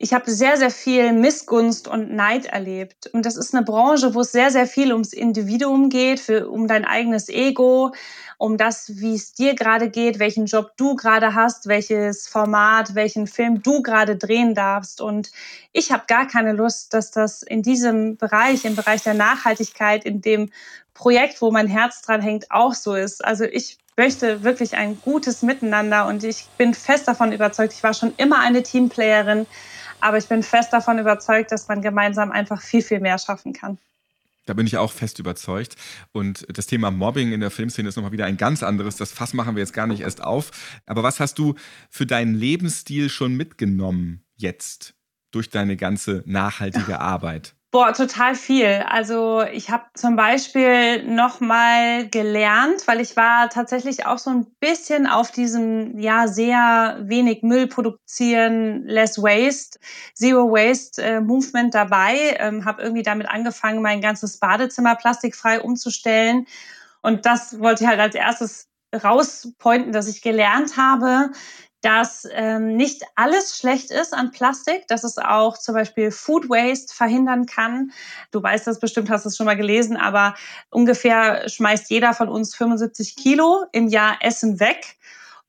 Ich habe sehr, sehr viel Missgunst und Neid erlebt. Und das ist eine Branche, wo es sehr, sehr viel ums Individuum geht, für, um dein eigenes Ego um das, wie es dir gerade geht, welchen Job du gerade hast, welches Format, welchen Film du gerade drehen darfst. Und ich habe gar keine Lust, dass das in diesem Bereich, im Bereich der Nachhaltigkeit, in dem Projekt, wo mein Herz dran hängt, auch so ist. Also ich möchte wirklich ein gutes Miteinander und ich bin fest davon überzeugt, ich war schon immer eine Teamplayerin, aber ich bin fest davon überzeugt, dass man gemeinsam einfach viel, viel mehr schaffen kann. Da bin ich auch fest überzeugt. Und das Thema Mobbing in der Filmszene ist nochmal wieder ein ganz anderes. Das Fass machen wir jetzt gar nicht erst auf. Aber was hast du für deinen Lebensstil schon mitgenommen jetzt durch deine ganze nachhaltige (laughs) Arbeit? Boah, total viel. Also ich habe zum Beispiel noch mal gelernt, weil ich war tatsächlich auch so ein bisschen auf diesem ja sehr wenig Müll produzieren, less waste, zero waste äh, Movement dabei. Ähm, habe irgendwie damit angefangen, mein ganzes Badezimmer plastikfrei umzustellen. Und das wollte ich halt als erstes rauspointen, dass ich gelernt habe, dass ähm, nicht alles schlecht ist an Plastik, dass es auch zum Beispiel Food Waste verhindern kann. Du weißt das bestimmt, hast es schon mal gelesen, aber ungefähr schmeißt jeder von uns 75 Kilo im Jahr Essen weg.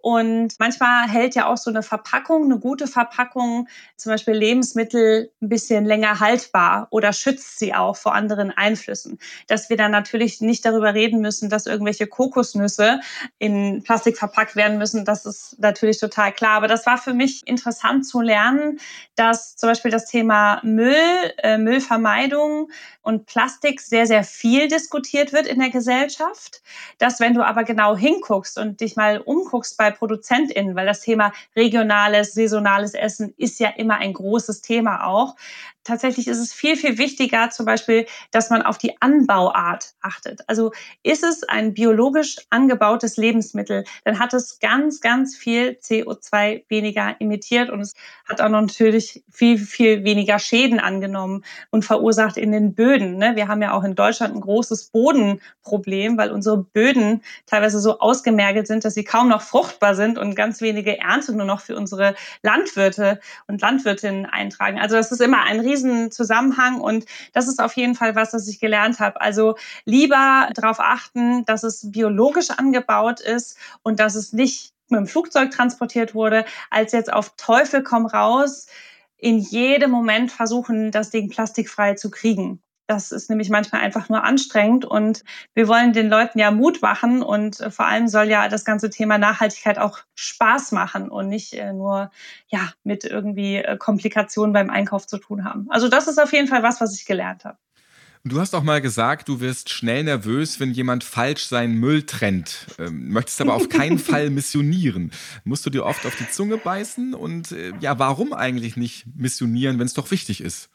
Und manchmal hält ja auch so eine Verpackung, eine gute Verpackung, zum Beispiel Lebensmittel, ein bisschen länger haltbar oder schützt sie auch vor anderen Einflüssen. Dass wir dann natürlich nicht darüber reden müssen, dass irgendwelche Kokosnüsse in Plastik verpackt werden müssen, das ist natürlich total klar. Aber das war für mich interessant zu lernen, dass zum Beispiel das Thema Müll, äh, Müllvermeidung und Plastik sehr, sehr viel diskutiert wird in der Gesellschaft. Dass wenn du aber genau hinguckst und dich mal umguckst bei ProduzentInnen, weil das Thema regionales, saisonales Essen ist ja immer ein großes Thema auch, tatsächlich ist es viel, viel wichtiger, zum Beispiel, dass man auf die Anbauart achtet. Also ist es ein biologisch angebautes Lebensmittel, dann hat es ganz, ganz viel CO2 weniger emittiert und es hat auch natürlich viel, viel weniger Schäden angenommen und verursacht in den Böden. Ne? Wir haben ja auch in Deutschland ein großes Bodenproblem, weil unsere Böden teilweise so ausgemergelt sind, dass sie kaum noch fruchtbar sind und ganz wenige Ernte nur noch für unsere Landwirte und Landwirtinnen eintragen. Also das ist immer ein riesen Zusammenhang und das ist auf jeden Fall was, was ich gelernt habe. Also lieber darauf achten, dass es biologisch angebaut ist und dass es nicht mit dem Flugzeug transportiert wurde, als jetzt auf Teufel komm raus in jedem Moment versuchen, das Ding plastikfrei zu kriegen. Das ist nämlich manchmal einfach nur anstrengend und wir wollen den Leuten ja Mut machen und äh, vor allem soll ja das ganze Thema Nachhaltigkeit auch Spaß machen und nicht äh, nur ja mit irgendwie äh, Komplikationen beim Einkauf zu tun haben. Also das ist auf jeden Fall was, was ich gelernt habe. Du hast auch mal gesagt, du wirst schnell nervös, wenn jemand falsch seinen Müll trennt. Ähm, möchtest aber auf keinen (laughs) Fall missionieren. Musst du dir oft auf die Zunge beißen? Und äh, ja, warum eigentlich nicht missionieren, wenn es doch wichtig ist?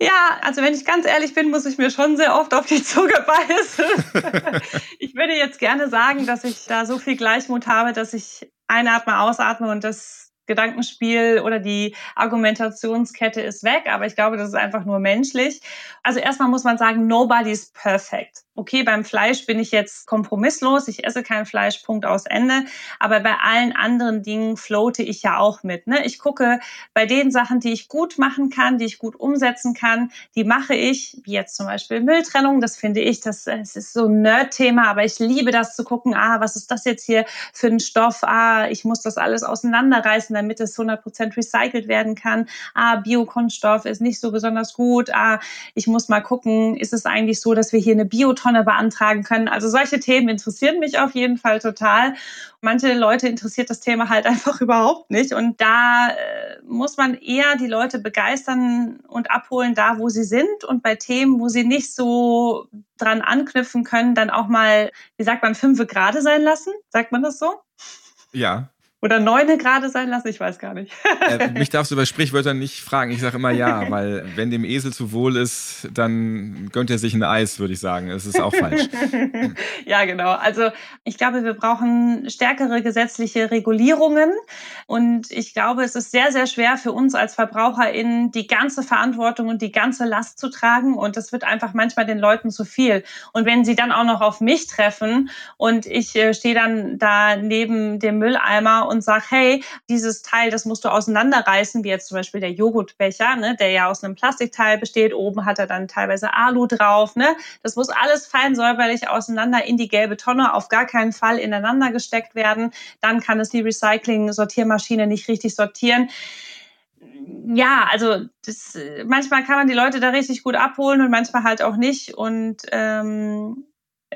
Ja, also wenn ich ganz ehrlich bin, muss ich mir schon sehr oft auf die Zunge beißen. (laughs) ich würde jetzt gerne sagen, dass ich da so viel Gleichmut habe, dass ich einatme, ausatme und das Gedankenspiel oder die Argumentationskette ist weg, aber ich glaube, das ist einfach nur menschlich. Also erstmal muss man sagen, nobody's perfect. Okay, beim Fleisch bin ich jetzt kompromisslos, ich esse kein Fleisch, Punkt aus Ende. Aber bei allen anderen Dingen floate ich ja auch mit. Ne? Ich gucke bei den Sachen, die ich gut machen kann, die ich gut umsetzen kann, die mache ich, wie jetzt zum Beispiel Mülltrennung. Das finde ich, das, das ist so ein Nerd-Thema, aber ich liebe das zu gucken, ah, was ist das jetzt hier für ein Stoff? Ah, ich muss das alles auseinanderreißen damit es 100% recycelt werden kann. Ah, Biokunststoff ist nicht so besonders gut. Ah, ich muss mal gucken, ist es eigentlich so, dass wir hier eine Biotonne beantragen können? Also solche Themen interessieren mich auf jeden Fall total. Manche Leute interessiert das Thema halt (laughs) einfach überhaupt nicht. Und da äh, muss man eher die Leute begeistern und abholen, da wo sie sind. Und bei Themen, wo sie nicht so dran anknüpfen können, dann auch mal, wie sagt man, fünfe gerade sein lassen? Sagt man das so? Ja, oder neune gerade sein lassen, ich weiß gar nicht. äh, (laughs) mich darfst du bei Sprichwörtern nicht fragen. Ich sage immer ja, (laughs) weil wenn dem Esel zu wohl ist, dann gönnt er sich ein Eis, würde ich sagen. Es ist auch falsch. (laughs) ja, genau. Also ich glaube, wir brauchen stärkere gesetzliche Regulierungen. Und ich glaube, es ist sehr, sehr schwer für uns als VerbraucherInnen, die ganze Verantwortung und die ganze Last zu tragen. Und das wird einfach manchmal den Leuten zu viel. Und wenn sie dann auch noch auf mich treffen und ich äh, stehe dann da neben dem Mülleimer und sage, hey, dieses Teil, das musst du auseinanderreißen, wie jetzt zum Beispiel der Joghurtbecher, ne, der ja aus einem Plastikteil besteht. Oben hat er dann teilweise Alu drauf. Ne? Das muss alles fein säuberlich auseinander in die gelbe Tonne, auf gar keinen Fall ineinander gesteckt werden. Dann kann es die Recycling-Sortiermaschine nicht richtig sortieren ja, also das, manchmal kann man die Leute da richtig gut abholen und manchmal halt auch nicht. Und ähm,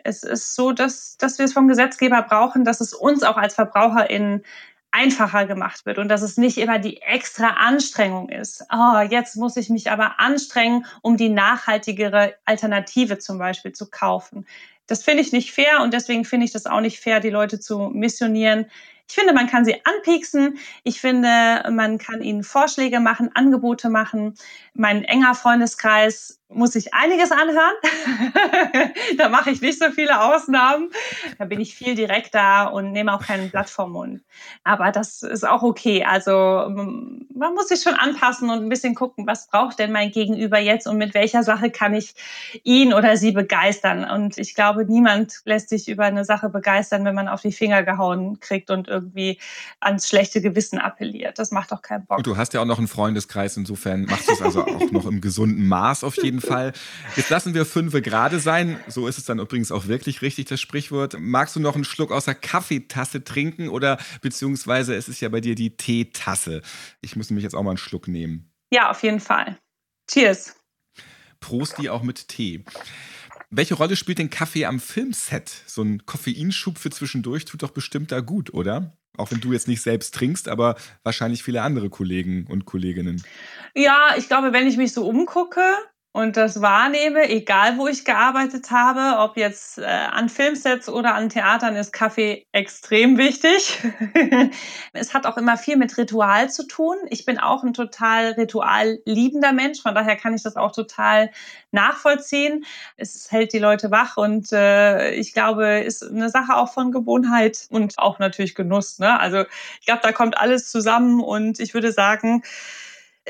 es ist so, dass, dass wir es vom Gesetzgeber brauchen, dass es uns auch als VerbraucherInnen einfacher gemacht wird und dass es nicht immer die extra Anstrengung ist. Oh, jetzt muss ich mich aber anstrengen, um die nachhaltigere Alternative zum Beispiel zu kaufen. Das finde ich nicht fair und deswegen finde ich das auch nicht fair, die Leute zu missionieren. Ich finde, man kann sie anpieksen. Ich finde, man kann ihnen Vorschläge machen, Angebote machen. Mein enger Freundeskreis muss ich einiges anhören. (laughs) da mache ich nicht so viele Ausnahmen. Da bin ich viel direkter und nehme auch kein Blatt vom Mund. Aber das ist auch okay. Also man muss sich schon anpassen und ein bisschen gucken, was braucht denn mein Gegenüber jetzt und mit welcher Sache kann ich ihn oder sie begeistern. Und ich glaube, niemand lässt sich über eine Sache begeistern, wenn man auf die Finger gehauen kriegt und irgendwie ans schlechte Gewissen appelliert. Das macht doch keinen Bock. Und du hast ja auch noch einen Freundeskreis, insofern machst du es also auch noch im gesunden Maß auf jeden Fall. Jetzt lassen wir fünfe gerade sein. So ist es dann übrigens auch wirklich richtig, das Sprichwort. Magst du noch einen Schluck aus der Kaffeetasse trinken oder beziehungsweise es ist ja bei dir die Teetasse? Ich muss nämlich jetzt auch mal einen Schluck nehmen. Ja, auf jeden Fall. Cheers. Prost die auch mit Tee. Welche Rolle spielt denn Kaffee am Filmset? So ein Koffeinschub für zwischendurch tut doch bestimmt da gut, oder? Auch wenn du jetzt nicht selbst trinkst, aber wahrscheinlich viele andere Kollegen und Kolleginnen. Ja, ich glaube, wenn ich mich so umgucke, und das wahrnehme, egal wo ich gearbeitet habe, ob jetzt äh, an Filmsets oder an Theatern, ist Kaffee extrem wichtig. (laughs) es hat auch immer viel mit Ritual zu tun. Ich bin auch ein total ritualliebender Mensch, von daher kann ich das auch total nachvollziehen. Es hält die Leute wach und äh, ich glaube, ist eine Sache auch von Gewohnheit und auch natürlich Genuss. Ne? Also ich glaube, da kommt alles zusammen und ich würde sagen,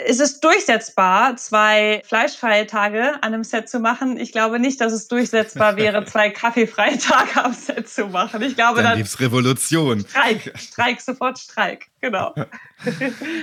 es ist durchsetzbar, zwei fleischfreie Tage an einem Set zu machen. Ich glaube nicht, dass es durchsetzbar wäre, (laughs) zwei kaffeefreie Tage am Set zu machen. Ich glaube, dann, dann gibt's Revolution. Streik, Streik, sofort Streik. Genau.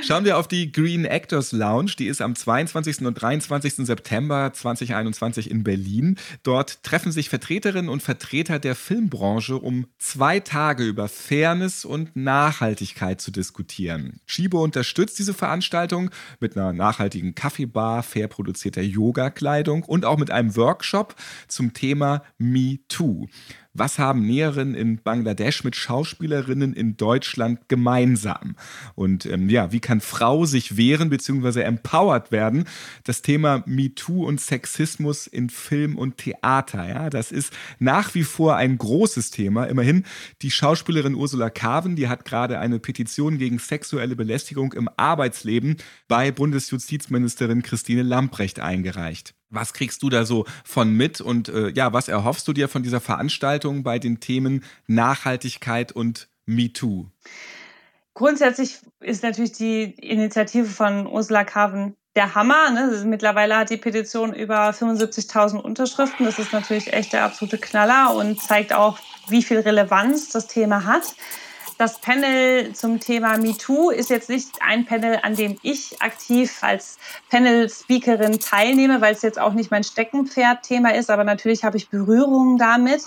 Schauen wir auf die Green Actors Lounge. Die ist am 22. und 23. September 2021 in Berlin. Dort treffen sich Vertreterinnen und Vertreter der Filmbranche, um zwei Tage über Fairness und Nachhaltigkeit zu diskutieren. Chibo unterstützt diese Veranstaltung mit einer nachhaltigen Kaffeebar, fair produzierter Yoga-Kleidung und auch mit einem Workshop zum Thema Me Too. Was haben Näherinnen in Bangladesch mit Schauspielerinnen in Deutschland gemeinsam? Und ähm, ja, wie kann Frau sich wehren bzw. empowered werden? Das Thema MeToo und Sexismus in Film und Theater. Ja, das ist nach wie vor ein großes Thema. Immerhin die Schauspielerin Ursula Carven, die hat gerade eine Petition gegen sexuelle Belästigung im Arbeitsleben bei Bundesjustizministerin Christine Lamprecht eingereicht. Was kriegst du da so von mit und äh, ja, was erhoffst du dir von dieser Veranstaltung bei den Themen Nachhaltigkeit und MeToo? Grundsätzlich ist natürlich die Initiative von Ursula Carven der Hammer. Ne? Mittlerweile hat die Petition über 75.000 Unterschriften. Das ist natürlich echt der absolute Knaller und zeigt auch, wie viel Relevanz das Thema hat. Das Panel zum Thema MeToo ist jetzt nicht ein Panel, an dem ich aktiv als Panel-Speakerin teilnehme, weil es jetzt auch nicht mein Steckenpferd-Thema ist, aber natürlich habe ich Berührungen damit.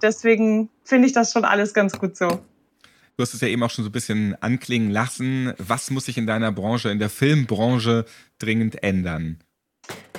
Deswegen finde ich das schon alles ganz gut so. Du hast es ja eben auch schon so ein bisschen anklingen lassen. Was muss sich in deiner Branche, in der Filmbranche dringend ändern?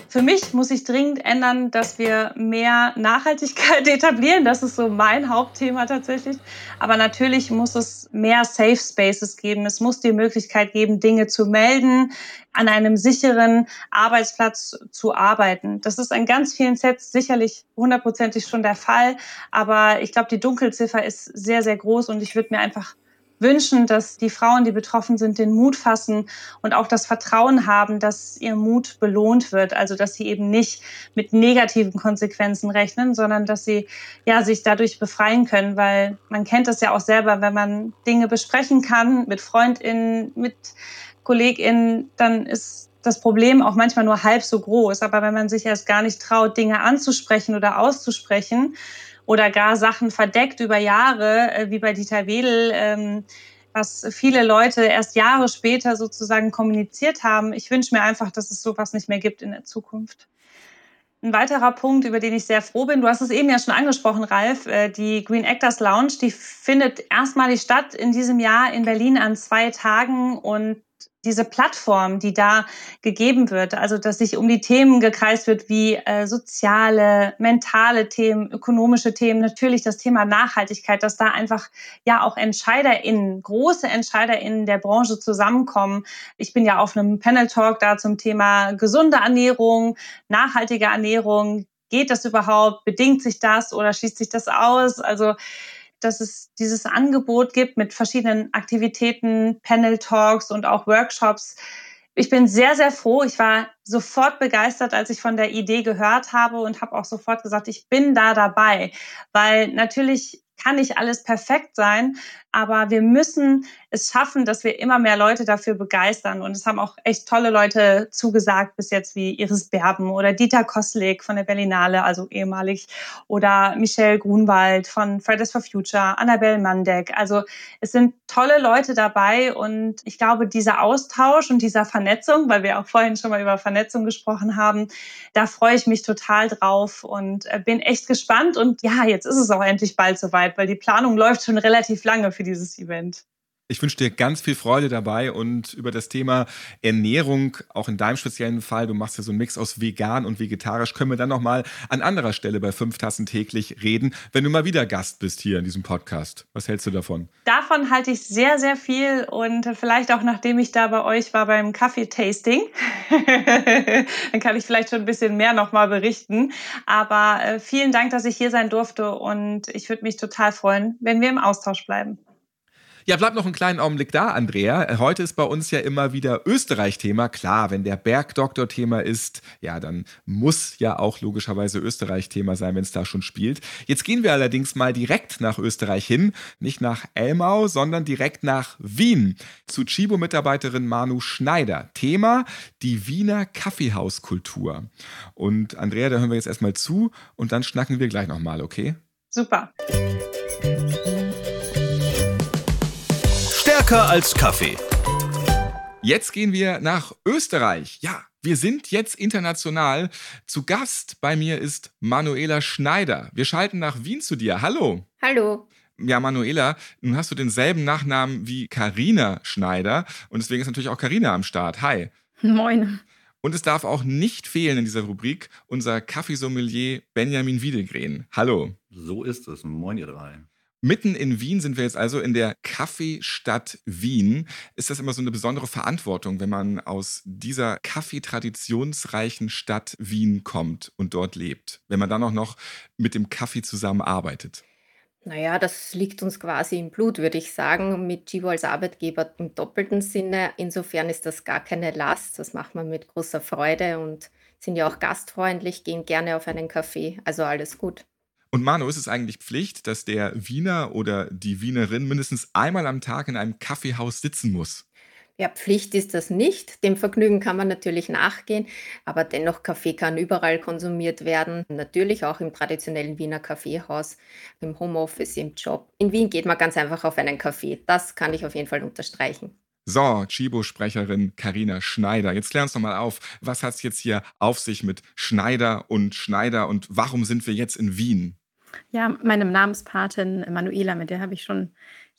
Für mich muss sich dringend ändern, dass wir mehr Nachhaltigkeit (laughs) etablieren. Das ist so mein Hauptthema tatsächlich. Aber natürlich muss es mehr Safe Spaces geben. Es muss die Möglichkeit geben, Dinge zu melden, an einem sicheren Arbeitsplatz zu arbeiten. Das ist an ganz vielen Sets sicherlich hundertprozentig schon der Fall. Aber ich glaube, die Dunkelziffer ist sehr, sehr groß und ich würde mir einfach wünschen, dass die Frauen, die betroffen sind, den Mut fassen und auch das Vertrauen haben, dass ihr Mut belohnt wird. Also, dass sie eben nicht mit negativen Konsequenzen rechnen, sondern dass sie ja sich dadurch befreien können, weil man kennt das ja auch selber, wenn man Dinge besprechen kann mit FreundInnen, mit KollegInnen, dann ist das Problem auch manchmal nur halb so groß. Aber wenn man sich erst gar nicht traut, Dinge anzusprechen oder auszusprechen, oder gar Sachen verdeckt über Jahre, äh, wie bei Dieter Wedel, ähm, was viele Leute erst Jahre später sozusagen kommuniziert haben. Ich wünsche mir einfach, dass es sowas nicht mehr gibt in der Zukunft. Ein weiterer Punkt, über den ich sehr froh bin, du hast es eben ja schon angesprochen, Ralf, äh, die Green Actors Lounge, die findet erstmalig statt in diesem Jahr in Berlin an zwei Tagen und diese Plattform, die da gegeben wird, also dass sich um die Themen gekreist wird wie äh, soziale, mentale Themen, ökonomische Themen, natürlich das Thema Nachhaltigkeit, dass da einfach ja auch EntscheiderInnen, große EntscheiderInnen der Branche zusammenkommen. Ich bin ja auf einem Panel Talk da zum Thema gesunde Ernährung, nachhaltige Ernährung. Geht das überhaupt? Bedingt sich das oder schließt sich das aus? Also dass es dieses Angebot gibt mit verschiedenen Aktivitäten, Panel-Talks und auch Workshops. Ich bin sehr, sehr froh. Ich war sofort begeistert, als ich von der Idee gehört habe und habe auch sofort gesagt, ich bin da dabei, weil natürlich kann nicht alles perfekt sein, aber wir müssen es schaffen, dass wir immer mehr Leute dafür begeistern. Und es haben auch echt tolle Leute zugesagt bis jetzt, wie Iris Berben oder Dieter Koslik von der Berlinale, also ehemalig, oder Michelle Grunwald von Fridays for Future, Annabelle Mandek. Also es sind tolle Leute dabei und ich glaube, dieser Austausch und dieser Vernetzung, weil wir auch vorhin schon mal über Vernetzung gesprochen haben, da freue ich mich total drauf und äh, bin echt gespannt. Und ja, jetzt ist es auch endlich bald soweit, weil die Planung läuft schon relativ lange für dieses Event. Ich wünsche dir ganz viel Freude dabei und über das Thema Ernährung, auch in deinem speziellen Fall, du machst ja so einen Mix aus vegan und vegetarisch, können wir dann nochmal an anderer Stelle bei fünf Tassen täglich reden, wenn du mal wieder Gast bist hier in diesem Podcast. Was hältst du davon? Davon halte ich sehr, sehr viel und vielleicht auch nachdem ich da bei euch war beim Kaffeetasting, (laughs) dann kann ich vielleicht schon ein bisschen mehr nochmal berichten. Aber äh, vielen Dank, dass ich hier sein durfte und ich würde mich total freuen, wenn wir im Austausch bleiben. Ja, bleib noch einen kleinen Augenblick da, Andrea. Heute ist bei uns ja immer wieder Österreich-Thema. Klar, wenn der Bergdoktor Thema ist, ja, dann muss ja auch logischerweise Österreich Thema sein, wenn es da schon spielt. Jetzt gehen wir allerdings mal direkt nach Österreich hin. Nicht nach Elmau, sondern direkt nach Wien. Zu Chibo-Mitarbeiterin Manu Schneider. Thema die Wiener Kaffeehauskultur. Und Andrea, da hören wir jetzt erstmal zu und dann schnacken wir gleich nochmal, okay? Super. Stärker als Kaffee. Jetzt gehen wir nach Österreich. Ja, wir sind jetzt international. Zu Gast bei mir ist Manuela Schneider. Wir schalten nach Wien zu dir. Hallo. Hallo. Ja, Manuela, nun hast du denselben Nachnamen wie Karina Schneider und deswegen ist natürlich auch Karina am Start. Hi. Moin. Und es darf auch nicht fehlen in dieser Rubrik unser Kaffeesommelier Benjamin Wiedegren. Hallo. So ist es. Moin, ihr drei. Mitten in Wien sind wir jetzt also in der Kaffeestadt Wien. Ist das immer so eine besondere Verantwortung, wenn man aus dieser Kaffeetraditionsreichen Stadt Wien kommt und dort lebt, wenn man dann auch noch mit dem Kaffee zusammenarbeitet? Naja, das liegt uns quasi im Blut, würde ich sagen, mit Chivo als Arbeitgeber im doppelten Sinne. Insofern ist das gar keine Last. Das macht man mit großer Freude und sind ja auch gastfreundlich, gehen gerne auf einen Kaffee. Also alles gut. Und Manu, ist es eigentlich Pflicht, dass der Wiener oder die Wienerin mindestens einmal am Tag in einem Kaffeehaus sitzen muss? Ja, Pflicht ist das nicht. Dem Vergnügen kann man natürlich nachgehen, aber dennoch Kaffee kann überall konsumiert werden. Natürlich auch im traditionellen Wiener Kaffeehaus, im Homeoffice, im Job. In Wien geht man ganz einfach auf einen Kaffee. Das kann ich auf jeden Fall unterstreichen. So, Chibo-Sprecherin Karina Schneider. Jetzt klär uns doch mal auf, was hat es jetzt hier auf sich mit Schneider und Schneider und warum sind wir jetzt in Wien? Ja, meine Namenspatin Manuela, mit der habe ich schon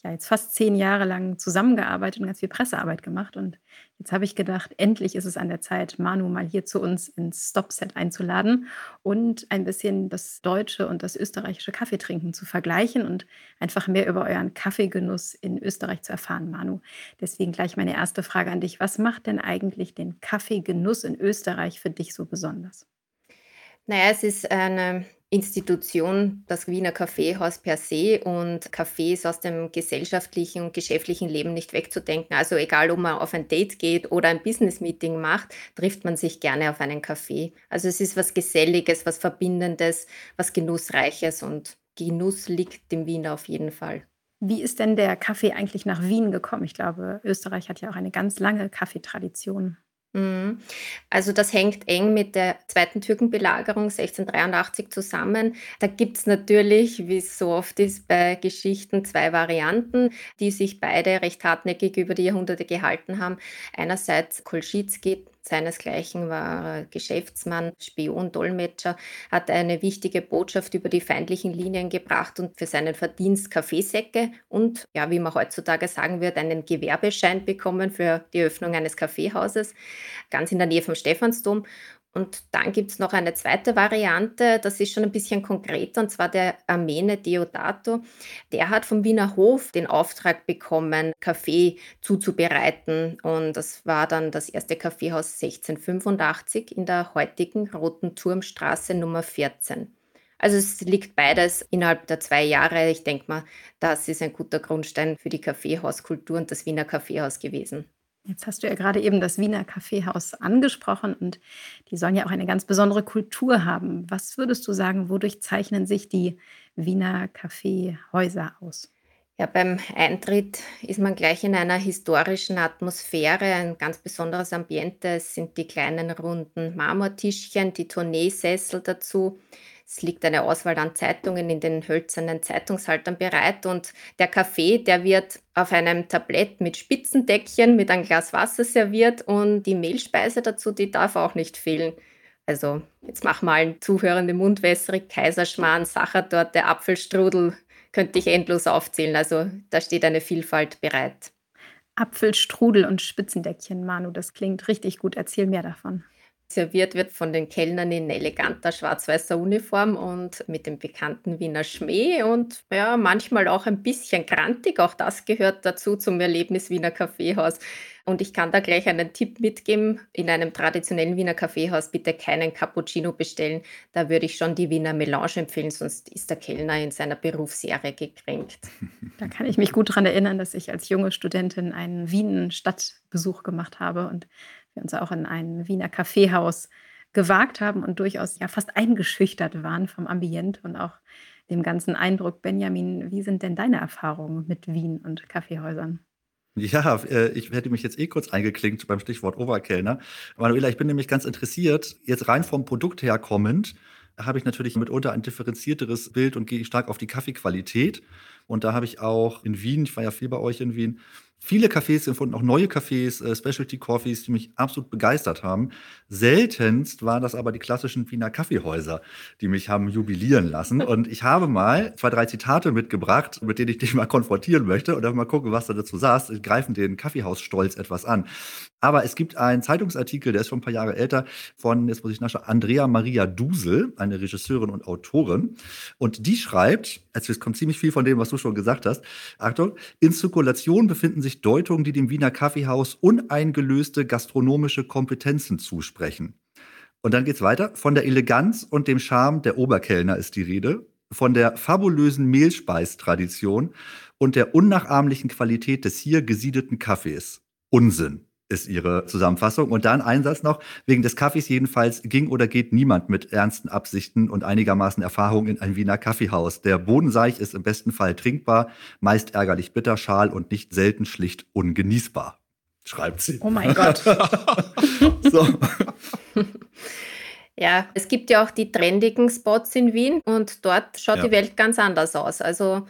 ja, jetzt fast zehn Jahre lang zusammengearbeitet und ganz viel Pressearbeit gemacht. Und jetzt habe ich gedacht, endlich ist es an der Zeit, Manu mal hier zu uns ins Stopset einzuladen und ein bisschen das deutsche und das österreichische Kaffeetrinken zu vergleichen und einfach mehr über euren Kaffeegenuss in Österreich zu erfahren, Manu. Deswegen gleich meine erste Frage an dich. Was macht denn eigentlich den Kaffeegenuss in Österreich für dich so besonders? Naja, es ist eine Institution, das Wiener Kaffeehaus per se und Kaffee ist aus dem gesellschaftlichen und geschäftlichen Leben nicht wegzudenken. Also egal, ob man auf ein Date geht oder ein Business-Meeting macht, trifft man sich gerne auf einen Kaffee. Also es ist was Geselliges, was Verbindendes, was Genussreiches und Genuss liegt dem Wiener auf jeden Fall. Wie ist denn der Kaffee eigentlich nach Wien gekommen? Ich glaube, Österreich hat ja auch eine ganz lange Kaffeetradition. Mhm. Also das hängt eng mit der zweiten Türkenbelagerung 1683 zusammen. Da gibt es natürlich, wie es so oft ist bei Geschichten, zwei Varianten, die sich beide recht hartnäckig über die Jahrhunderte gehalten haben. Einerseits Kolschitski, seinesgleichen war Geschäftsmann, Spion, Dolmetscher, hat eine wichtige Botschaft über die feindlichen Linien gebracht und für seinen Verdienst Kaffeesäcke und, ja, wie man heutzutage sagen wird, einen Gewerbeschein bekommen für die Öffnung eines Kaffeehauses, ganz in der Nähe vom Stephansdom. Und dann gibt es noch eine zweite Variante, das ist schon ein bisschen konkreter, und zwar der Armene Deodato. Der hat vom Wiener Hof den Auftrag bekommen, Kaffee zuzubereiten. Und das war dann das erste Kaffeehaus 1685 in der heutigen Roten Turmstraße Nummer 14. Also es liegt beides innerhalb der zwei Jahre. Ich denke mal, das ist ein guter Grundstein für die Kaffeehauskultur und das Wiener Kaffeehaus gewesen. Jetzt hast du ja gerade eben das Wiener Kaffeehaus angesprochen und die sollen ja auch eine ganz besondere Kultur haben. Was würdest du sagen, wodurch zeichnen sich die Wiener Kaffeehäuser aus? Ja, beim Eintritt ist man gleich in einer historischen Atmosphäre, ein ganz besonderes Ambiente. Es sind die kleinen runden Marmortischchen, die Tourneesessel dazu. Es liegt eine Auswahl an Zeitungen in den hölzernen Zeitungshaltern bereit und der Kaffee, der wird auf einem Tablett mit Spitzendeckchen mit einem Glas Wasser serviert und die Mehlspeise dazu, die darf auch nicht fehlen. Also jetzt mach mal einen zuhörenden Mund wässrig, Kaiserschmarrn, Sachertorte, Apfelstrudel, könnte ich endlos aufzählen. Also da steht eine Vielfalt bereit. Apfelstrudel und Spitzendeckchen, Manu, das klingt richtig gut. Erzähl mehr davon. Serviert wird von den Kellnern in eleganter schwarz-weißer Uniform und mit dem bekannten Wiener Schmäh und ja, manchmal auch ein bisschen grantig. Auch das gehört dazu zum Erlebnis Wiener Kaffeehaus. Und ich kann da gleich einen Tipp mitgeben. In einem traditionellen Wiener Kaffeehaus bitte keinen Cappuccino bestellen. Da würde ich schon die Wiener Melange empfehlen, sonst ist der Kellner in seiner Berufsehre gekränkt. (laughs) Da kann ich mich gut daran erinnern, dass ich als junge Studentin einen Wien-Stadtbesuch gemacht habe und wir uns auch in ein Wiener Kaffeehaus gewagt haben und durchaus ja fast eingeschüchtert waren vom Ambient und auch dem ganzen Eindruck. Benjamin, wie sind denn deine Erfahrungen mit Wien und Kaffeehäusern? Ja, äh, ich hätte mich jetzt eh kurz eingeklinkt beim Stichwort Oberkellner. Manuela, ich bin nämlich ganz interessiert, jetzt rein vom Produkt her kommend, habe ich natürlich mitunter ein differenzierteres Bild und gehe stark auf die Kaffeequalität. Und da habe ich auch in Wien, ich war ja viel bei euch in Wien, viele Cafés gefunden, auch neue Cafés, äh, Specialty Coffees, die mich absolut begeistert haben. Seltenst waren das aber die klassischen Wiener Kaffeehäuser, die mich haben jubilieren lassen. (laughs) Und ich habe mal zwei, drei Zitate mitgebracht, mit denen ich dich mal konfrontieren möchte und dann mal gucken, was du dazu sagst. Ich greifen den Kaffeehausstolz etwas an. Aber es gibt einen Zeitungsartikel, der ist schon ein paar Jahre älter, von, jetzt muss ich nachschauen, Andrea Maria Dusel, eine Regisseurin und Autorin. Und die schreibt, also es kommt ziemlich viel von dem, was du schon gesagt hast. Achtung, in Zirkulation befinden sich Deutungen, die dem Wiener Kaffeehaus uneingelöste gastronomische Kompetenzen zusprechen. Und dann geht's weiter. Von der Eleganz und dem Charme der Oberkellner ist die Rede. Von der fabulösen Mehlspeistradition und der unnachahmlichen Qualität des hier gesiedelten Kaffees. Unsinn ist ihre Zusammenfassung. Und dann ein Satz noch, wegen des Kaffees jedenfalls ging oder geht niemand mit ernsten Absichten und einigermaßen Erfahrung in ein Wiener Kaffeehaus. Der Bodenseich ist im besten Fall trinkbar, meist ärgerlich bitter, schal und nicht selten schlicht ungenießbar. Schreibt sie. Oh mein Gott. (laughs) so. Ja, es gibt ja auch die trendigen Spots in Wien und dort schaut ja. die Welt ganz anders aus. Also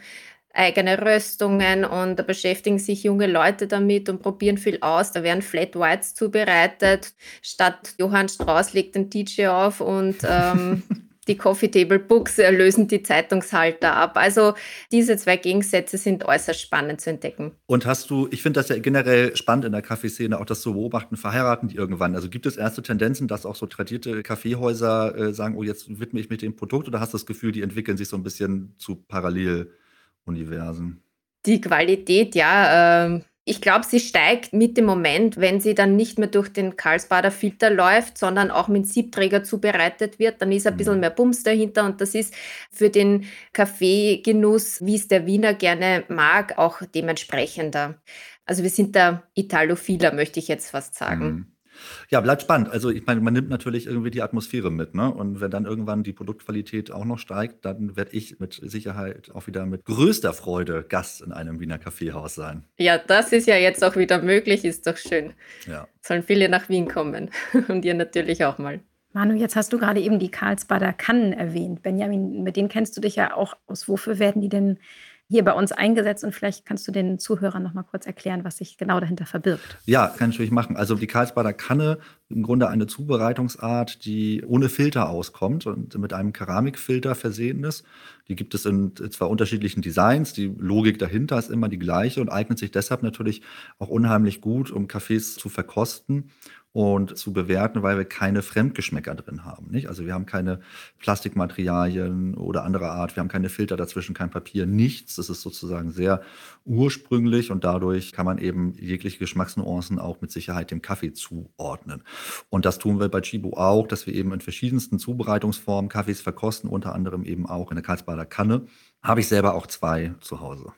eigene Röstungen und da beschäftigen sich junge Leute damit und probieren viel aus. Da werden Flat Whites zubereitet. Statt Johann Strauß legt den DJ auf und ähm, (laughs) die Coffee Table Books lösen die Zeitungshalter ab. Also diese zwei Gegensätze sind äußerst spannend zu entdecken. Und hast du, ich finde das ja generell spannend in der Kaffeeszene, auch das zu beobachten, verheiraten die irgendwann. Also gibt es erste Tendenzen, dass auch so tradierte Kaffeehäuser äh, sagen, oh, jetzt widme ich mich dem Produkt oder hast du das Gefühl, die entwickeln sich so ein bisschen zu parallel? Universen. Die Qualität, ja. Äh, ich glaube, sie steigt mit dem Moment, wenn sie dann nicht mehr durch den Karlsbader Filter läuft, sondern auch mit Siebträger zubereitet wird. Dann ist ein bisschen mhm. mehr Bums dahinter und das ist für den Kaffeegenuss, wie es der Wiener gerne mag, auch dementsprechender. Also wir sind da Italophiler, möchte ich jetzt fast sagen. Mhm. Ja, bleibt spannend. Also ich meine, man nimmt natürlich irgendwie die Atmosphäre mit, ne? Und wenn dann irgendwann die Produktqualität auch noch steigt, dann werde ich mit Sicherheit auch wieder mit größter Freude Gast in einem Wiener Kaffeehaus sein. Ja, das ist ja jetzt auch wieder möglich, ist doch schön. Ja. Sollen viele nach Wien kommen (laughs) und ihr natürlich auch mal. Manu, jetzt hast du gerade eben die Karlsbader Kannen erwähnt. Benjamin, mit denen kennst du dich ja auch aus. Wofür werden die denn hier bei uns eingesetzt und vielleicht kannst du den Zuhörern noch mal kurz erklären, was sich genau dahinter verbirgt. Ja, kann ich natürlich machen. Also die Karlsbader Kanne, im Grunde eine Zubereitungsart, die ohne Filter auskommt und mit einem Keramikfilter versehen ist. Die gibt es in zwei unterschiedlichen Designs. Die Logik dahinter ist immer die gleiche und eignet sich deshalb natürlich auch unheimlich gut, um Kaffees zu verkosten und zu bewerten, weil wir keine Fremdgeschmäcker drin haben. Nicht? Also wir haben keine Plastikmaterialien oder andere Art, wir haben keine Filter dazwischen, kein Papier, nichts. Das ist sozusagen sehr ursprünglich und dadurch kann man eben jegliche Geschmacksnuancen auch mit Sicherheit dem Kaffee zuordnen. Und das tun wir bei Chibo auch, dass wir eben in verschiedensten Zubereitungsformen Kaffees verkosten, unter anderem eben auch in der Karlsbader Kanne. Habe ich selber auch zwei zu Hause.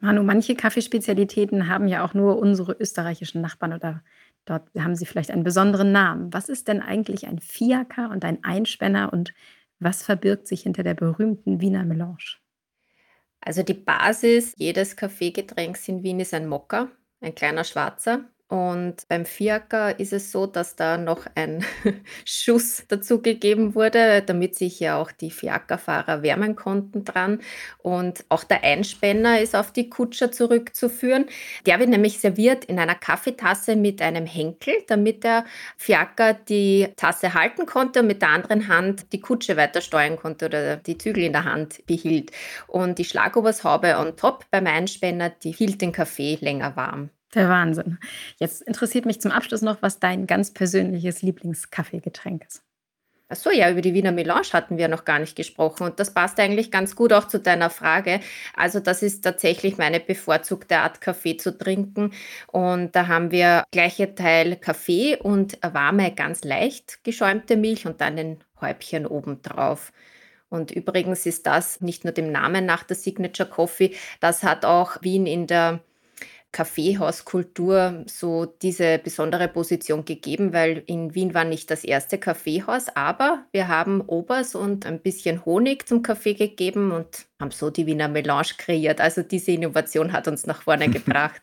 Manu, manche Kaffeespezialitäten haben ja auch nur unsere österreichischen Nachbarn oder Dort haben sie vielleicht einen besonderen Namen. Was ist denn eigentlich ein Fiaker und ein Einspänner und was verbirgt sich hinter der berühmten Wiener Melange? Also die Basis jedes Kaffeegetränks in Wien ist ein Mokka, ein kleiner schwarzer. Und beim Fiaker ist es so, dass da noch ein (laughs) Schuss dazugegeben wurde, damit sich ja auch die Fiakerfahrer wärmen konnten dran. Und auch der Einspänner ist auf die Kutscher zurückzuführen. Der wird nämlich serviert in einer Kaffeetasse mit einem Henkel, damit der Fiaker die Tasse halten konnte und mit der anderen Hand die Kutsche weiter steuern konnte oder die Zügel in der Hand behielt. Und die Schlagobershaube on top beim Einspänner, die hielt den Kaffee länger warm. Der Wahnsinn. Jetzt interessiert mich zum Abschluss noch, was dein ganz persönliches Lieblingskaffeegetränk ist. Achso, ja, über die Wiener Melange hatten wir noch gar nicht gesprochen und das passt eigentlich ganz gut auch zu deiner Frage. Also das ist tatsächlich meine bevorzugte Art Kaffee zu trinken und da haben wir gleiche Teil Kaffee und warme, ganz leicht geschäumte Milch und dann ein Häubchen obendrauf. Und übrigens ist das nicht nur dem Namen nach der Signature Coffee, das hat auch Wien in der Kaffeehauskultur so diese besondere Position gegeben, weil in Wien war nicht das erste Kaffeehaus, aber wir haben Obers und ein bisschen Honig zum Kaffee gegeben und haben so die Wiener Melange kreiert. Also diese Innovation hat uns nach vorne (laughs) gebracht.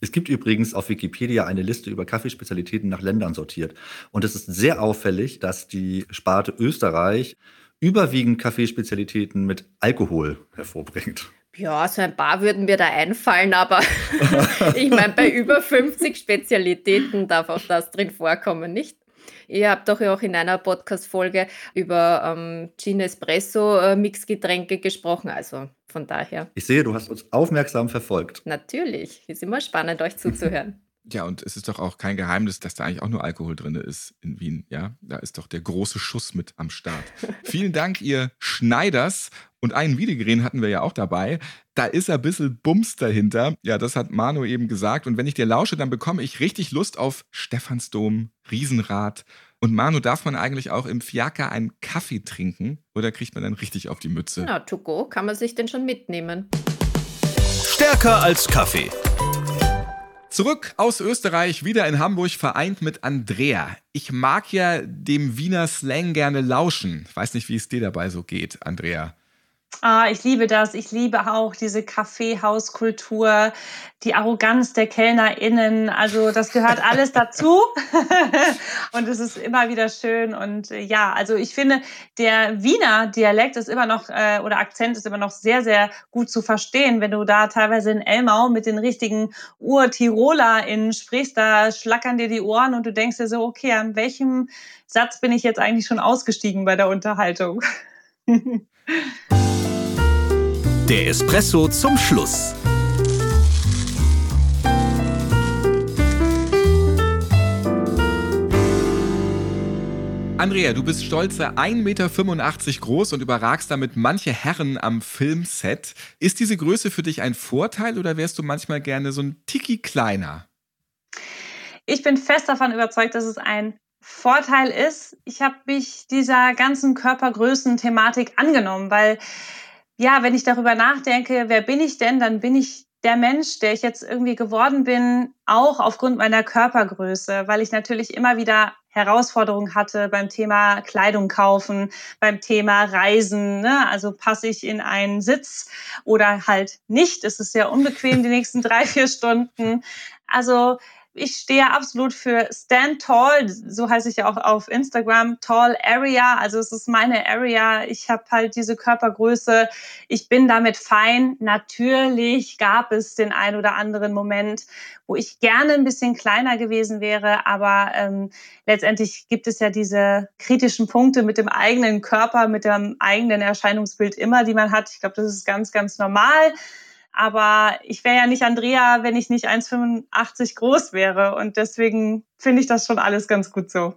Es gibt übrigens auf Wikipedia eine Liste über Kaffeespezialitäten nach Ländern sortiert. Und es ist sehr auffällig, dass die Sparte Österreich überwiegend Kaffeespezialitäten mit Alkohol hervorbringt. Ja, so ein paar würden mir da einfallen, aber (laughs) ich meine, bei über 50 Spezialitäten darf auch das drin vorkommen, nicht? Ihr habt doch ja auch in einer Podcast-Folge über ähm, Gin Espresso äh, Mixgetränke gesprochen, also von daher. Ich sehe, du hast uns aufmerksam verfolgt. Natürlich, ist immer spannend, euch zuzuhören. (laughs) Ja, und es ist doch auch kein Geheimnis, dass da eigentlich auch nur Alkohol drin ist in Wien. Ja, da ist doch der große Schuss mit am Start. (laughs) Vielen Dank, ihr Schneiders. Und einen Wiedegren hatten wir ja auch dabei. Da ist ein bisschen Bums dahinter. Ja, das hat Manu eben gesagt. Und wenn ich dir lausche, dann bekomme ich richtig Lust auf Stephansdom, Riesenrad. Und Manu, darf man eigentlich auch im Fiaker einen Kaffee trinken? Oder kriegt man dann richtig auf die Mütze? Na, to go kann man sich denn schon mitnehmen. Stärker als Kaffee. Zurück aus Österreich, wieder in Hamburg, vereint mit Andrea. Ich mag ja dem Wiener Slang gerne lauschen. Ich weiß nicht, wie es dir dabei so geht, Andrea. Ah, ich liebe das. Ich liebe auch diese Kaffeehauskultur, die Arroganz der KellnerInnen. Also das gehört alles dazu. (laughs) und es ist immer wieder schön. Und äh, ja, also ich finde, der Wiener Dialekt ist immer noch, äh, oder Akzent ist immer noch sehr, sehr gut zu verstehen. Wenn du da teilweise in Elmau mit den richtigen Ur-TirolerInnen sprichst, da schlackern dir die Ohren und du denkst dir so, okay, an welchem Satz bin ich jetzt eigentlich schon ausgestiegen bei der Unterhaltung? (laughs) Der Espresso zum Schluss. Andrea, du bist stolze 1,85 Meter groß und überragst damit manche Herren am Filmset. Ist diese Größe für dich ein Vorteil oder wärst du manchmal gerne so ein Tiki kleiner? Ich bin fest davon überzeugt, dass es ein Vorteil ist. Ich habe mich dieser ganzen Körpergrößen-Thematik angenommen, weil ja, wenn ich darüber nachdenke, wer bin ich denn, dann bin ich der Mensch, der ich jetzt irgendwie geworden bin, auch aufgrund meiner Körpergröße, weil ich natürlich immer wieder Herausforderungen hatte beim Thema Kleidung kaufen, beim Thema Reisen. Ne? Also passe ich in einen Sitz oder halt nicht. Es ist sehr unbequem die nächsten drei, vier Stunden. Also ich stehe absolut für Stand Tall, so heiße ich ja auch auf Instagram, Tall Area. Also es ist meine Area. Ich habe halt diese Körpergröße. Ich bin damit fein. Natürlich gab es den ein oder anderen Moment, wo ich gerne ein bisschen kleiner gewesen wäre, aber ähm, letztendlich gibt es ja diese kritischen Punkte mit dem eigenen Körper, mit dem eigenen Erscheinungsbild immer, die man hat. Ich glaube, das ist ganz, ganz normal. Aber ich wäre ja nicht Andrea, wenn ich nicht 1,85 groß wäre. Und deswegen finde ich das schon alles ganz gut so.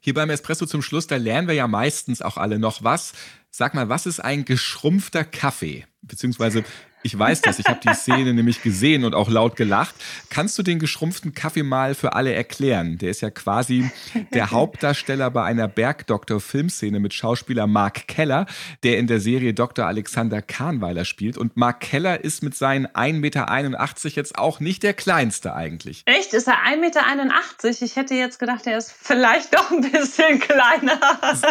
Hier beim Espresso zum Schluss, da lernen wir ja meistens auch alle noch was. Sag mal, was ist ein geschrumpfter Kaffee? Beziehungsweise ich weiß das, ich habe die Szene (laughs) nämlich gesehen und auch laut gelacht. Kannst du den geschrumpften Kaffee mal für alle erklären? Der ist ja quasi der Hauptdarsteller bei einer Bergdoktor-Filmszene mit Schauspieler Mark Keller, der in der Serie Dr. Alexander Kahnweiler spielt. Und Mark Keller ist mit seinen 1,81 Meter jetzt auch nicht der kleinste eigentlich. Echt? Ist er 1,81 Meter? Ich hätte jetzt gedacht, er ist vielleicht doch ein bisschen kleiner.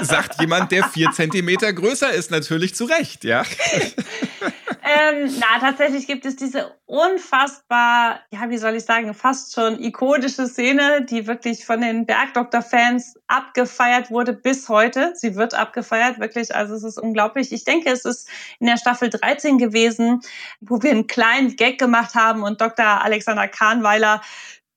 Sagt jemand, der vier Zentimeter größer ist, natürlich zu Recht, ja. (laughs) ähm, na, tatsächlich gibt es diese unfassbar, ja, wie soll ich sagen, fast schon ikonische Szene, die wirklich von den Bergdoktor-Fans abgefeiert wurde bis heute. Sie wird abgefeiert, wirklich. Also es ist unglaublich. Ich denke, es ist in der Staffel 13 gewesen, wo wir einen kleinen Gag gemacht haben und Dr. Alexander Kahnweiler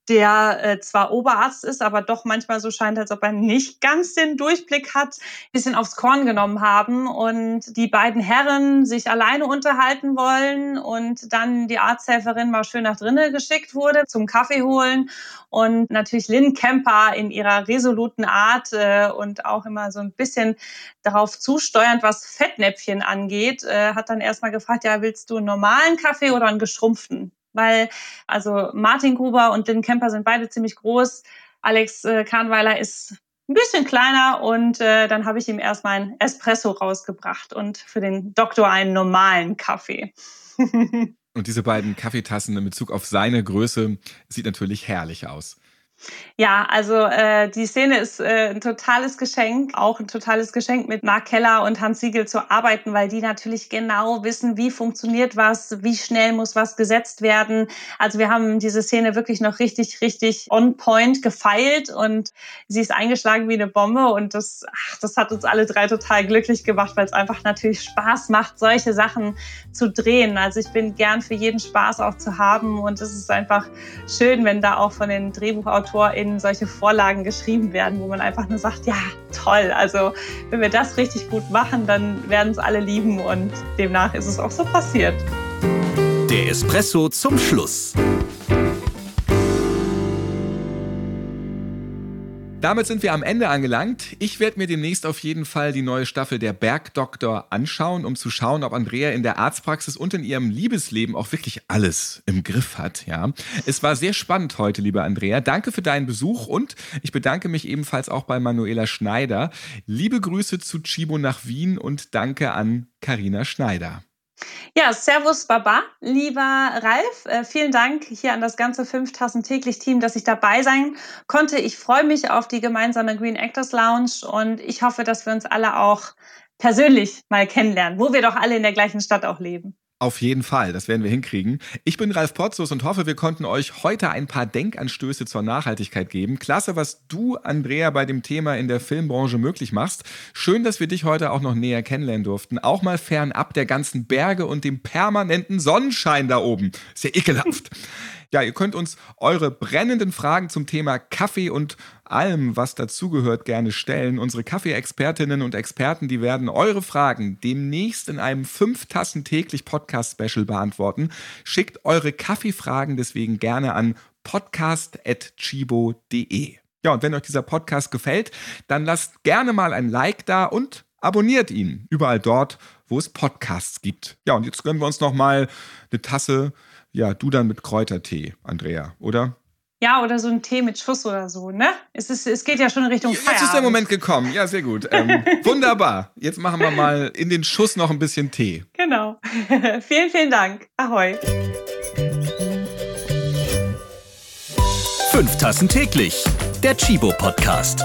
der äh, zwar Oberarzt ist, aber doch manchmal so scheint, als ob er nicht ganz den Durchblick hat, bisschen aufs Korn genommen haben und die beiden Herren sich alleine unterhalten wollen und dann die Arzthelferin mal schön nach drinnen geschickt wurde zum Kaffee holen und natürlich Lynn Kemper in ihrer resoluten Art äh, und auch immer so ein bisschen darauf zusteuernd, was Fettnäpfchen angeht, äh, hat dann erstmal gefragt, ja, willst du einen normalen Kaffee oder einen geschrumpften? Weil also Martin Gruber und Lynn Kemper sind beide ziemlich groß. Alex äh, Kahnweiler ist ein bisschen kleiner und äh, dann habe ich ihm erstmal ein Espresso rausgebracht und für den Doktor einen normalen Kaffee. (laughs) und diese beiden Kaffeetassen in Bezug auf seine Größe sieht natürlich herrlich aus. Ja, also äh, die Szene ist äh, ein totales Geschenk, auch ein totales Geschenk mit Mark Keller und Hans Siegel zu arbeiten, weil die natürlich genau wissen, wie funktioniert was, wie schnell muss was gesetzt werden. Also wir haben diese Szene wirklich noch richtig, richtig on point gefeilt und sie ist eingeschlagen wie eine Bombe und das, ach, das hat uns alle drei total glücklich gemacht, weil es einfach natürlich Spaß macht, solche Sachen zu drehen. Also ich bin gern für jeden Spaß auch zu haben und es ist einfach schön, wenn da auch von den Drehbuchautoren AutorInnen solche Vorlagen geschrieben werden, wo man einfach nur sagt, ja, toll. Also wenn wir das richtig gut machen, dann werden es alle lieben und demnach ist es auch so passiert. Der Espresso zum Schluss. Damit sind wir am Ende angelangt. Ich werde mir demnächst auf jeden Fall die neue Staffel der Bergdoktor anschauen, um zu schauen, ob Andrea in der Arztpraxis und in ihrem Liebesleben auch wirklich alles im Griff hat. Ja, es war sehr spannend heute, liebe Andrea. Danke für deinen Besuch und ich bedanke mich ebenfalls auch bei Manuela Schneider. Liebe Grüße zu Chibo nach Wien und danke an Karina Schneider. Ja, Servus Baba, lieber Ralf. Äh, vielen Dank hier an das ganze 5000 täglich Team, dass ich dabei sein konnte. Ich freue mich auf die gemeinsame Green Actors Lounge und ich hoffe, dass wir uns alle auch persönlich mal kennenlernen, wo wir doch alle in der gleichen Stadt auch leben. Auf jeden Fall, das werden wir hinkriegen. Ich bin Ralf Potzus und hoffe, wir konnten euch heute ein paar Denkanstöße zur Nachhaltigkeit geben. Klasse, was du, Andrea, bei dem Thema in der Filmbranche möglich machst. Schön, dass wir dich heute auch noch näher kennenlernen durften. Auch mal fernab der ganzen Berge und dem permanenten Sonnenschein da oben. Sehr ekelhaft. (laughs) Ja, ihr könnt uns eure brennenden Fragen zum Thema Kaffee und allem, was dazugehört, gerne stellen. Unsere Kaffee-Expertinnen und Experten, die werden eure Fragen demnächst in einem 5 Tassen täglich Podcast-Special beantworten. Schickt eure Kaffeefragen deswegen gerne an podcast.chibo.de. Ja, und wenn euch dieser Podcast gefällt, dann lasst gerne mal ein Like da und abonniert ihn überall dort, wo es Podcasts gibt. Ja, und jetzt gönnen wir uns noch mal eine Tasse ja, du dann mit Kräutertee, Andrea, oder? Ja, oder so ein Tee mit Schuss oder so, ne? Es, ist, es geht ja schon in Richtung Jetzt Feierabend. ist der Moment gekommen. Ja, sehr gut. Ähm, (laughs) wunderbar. Jetzt machen wir mal in den Schuss noch ein bisschen Tee. Genau. (laughs) vielen, vielen Dank. Ahoi. Fünf Tassen täglich. Der Chibo Podcast.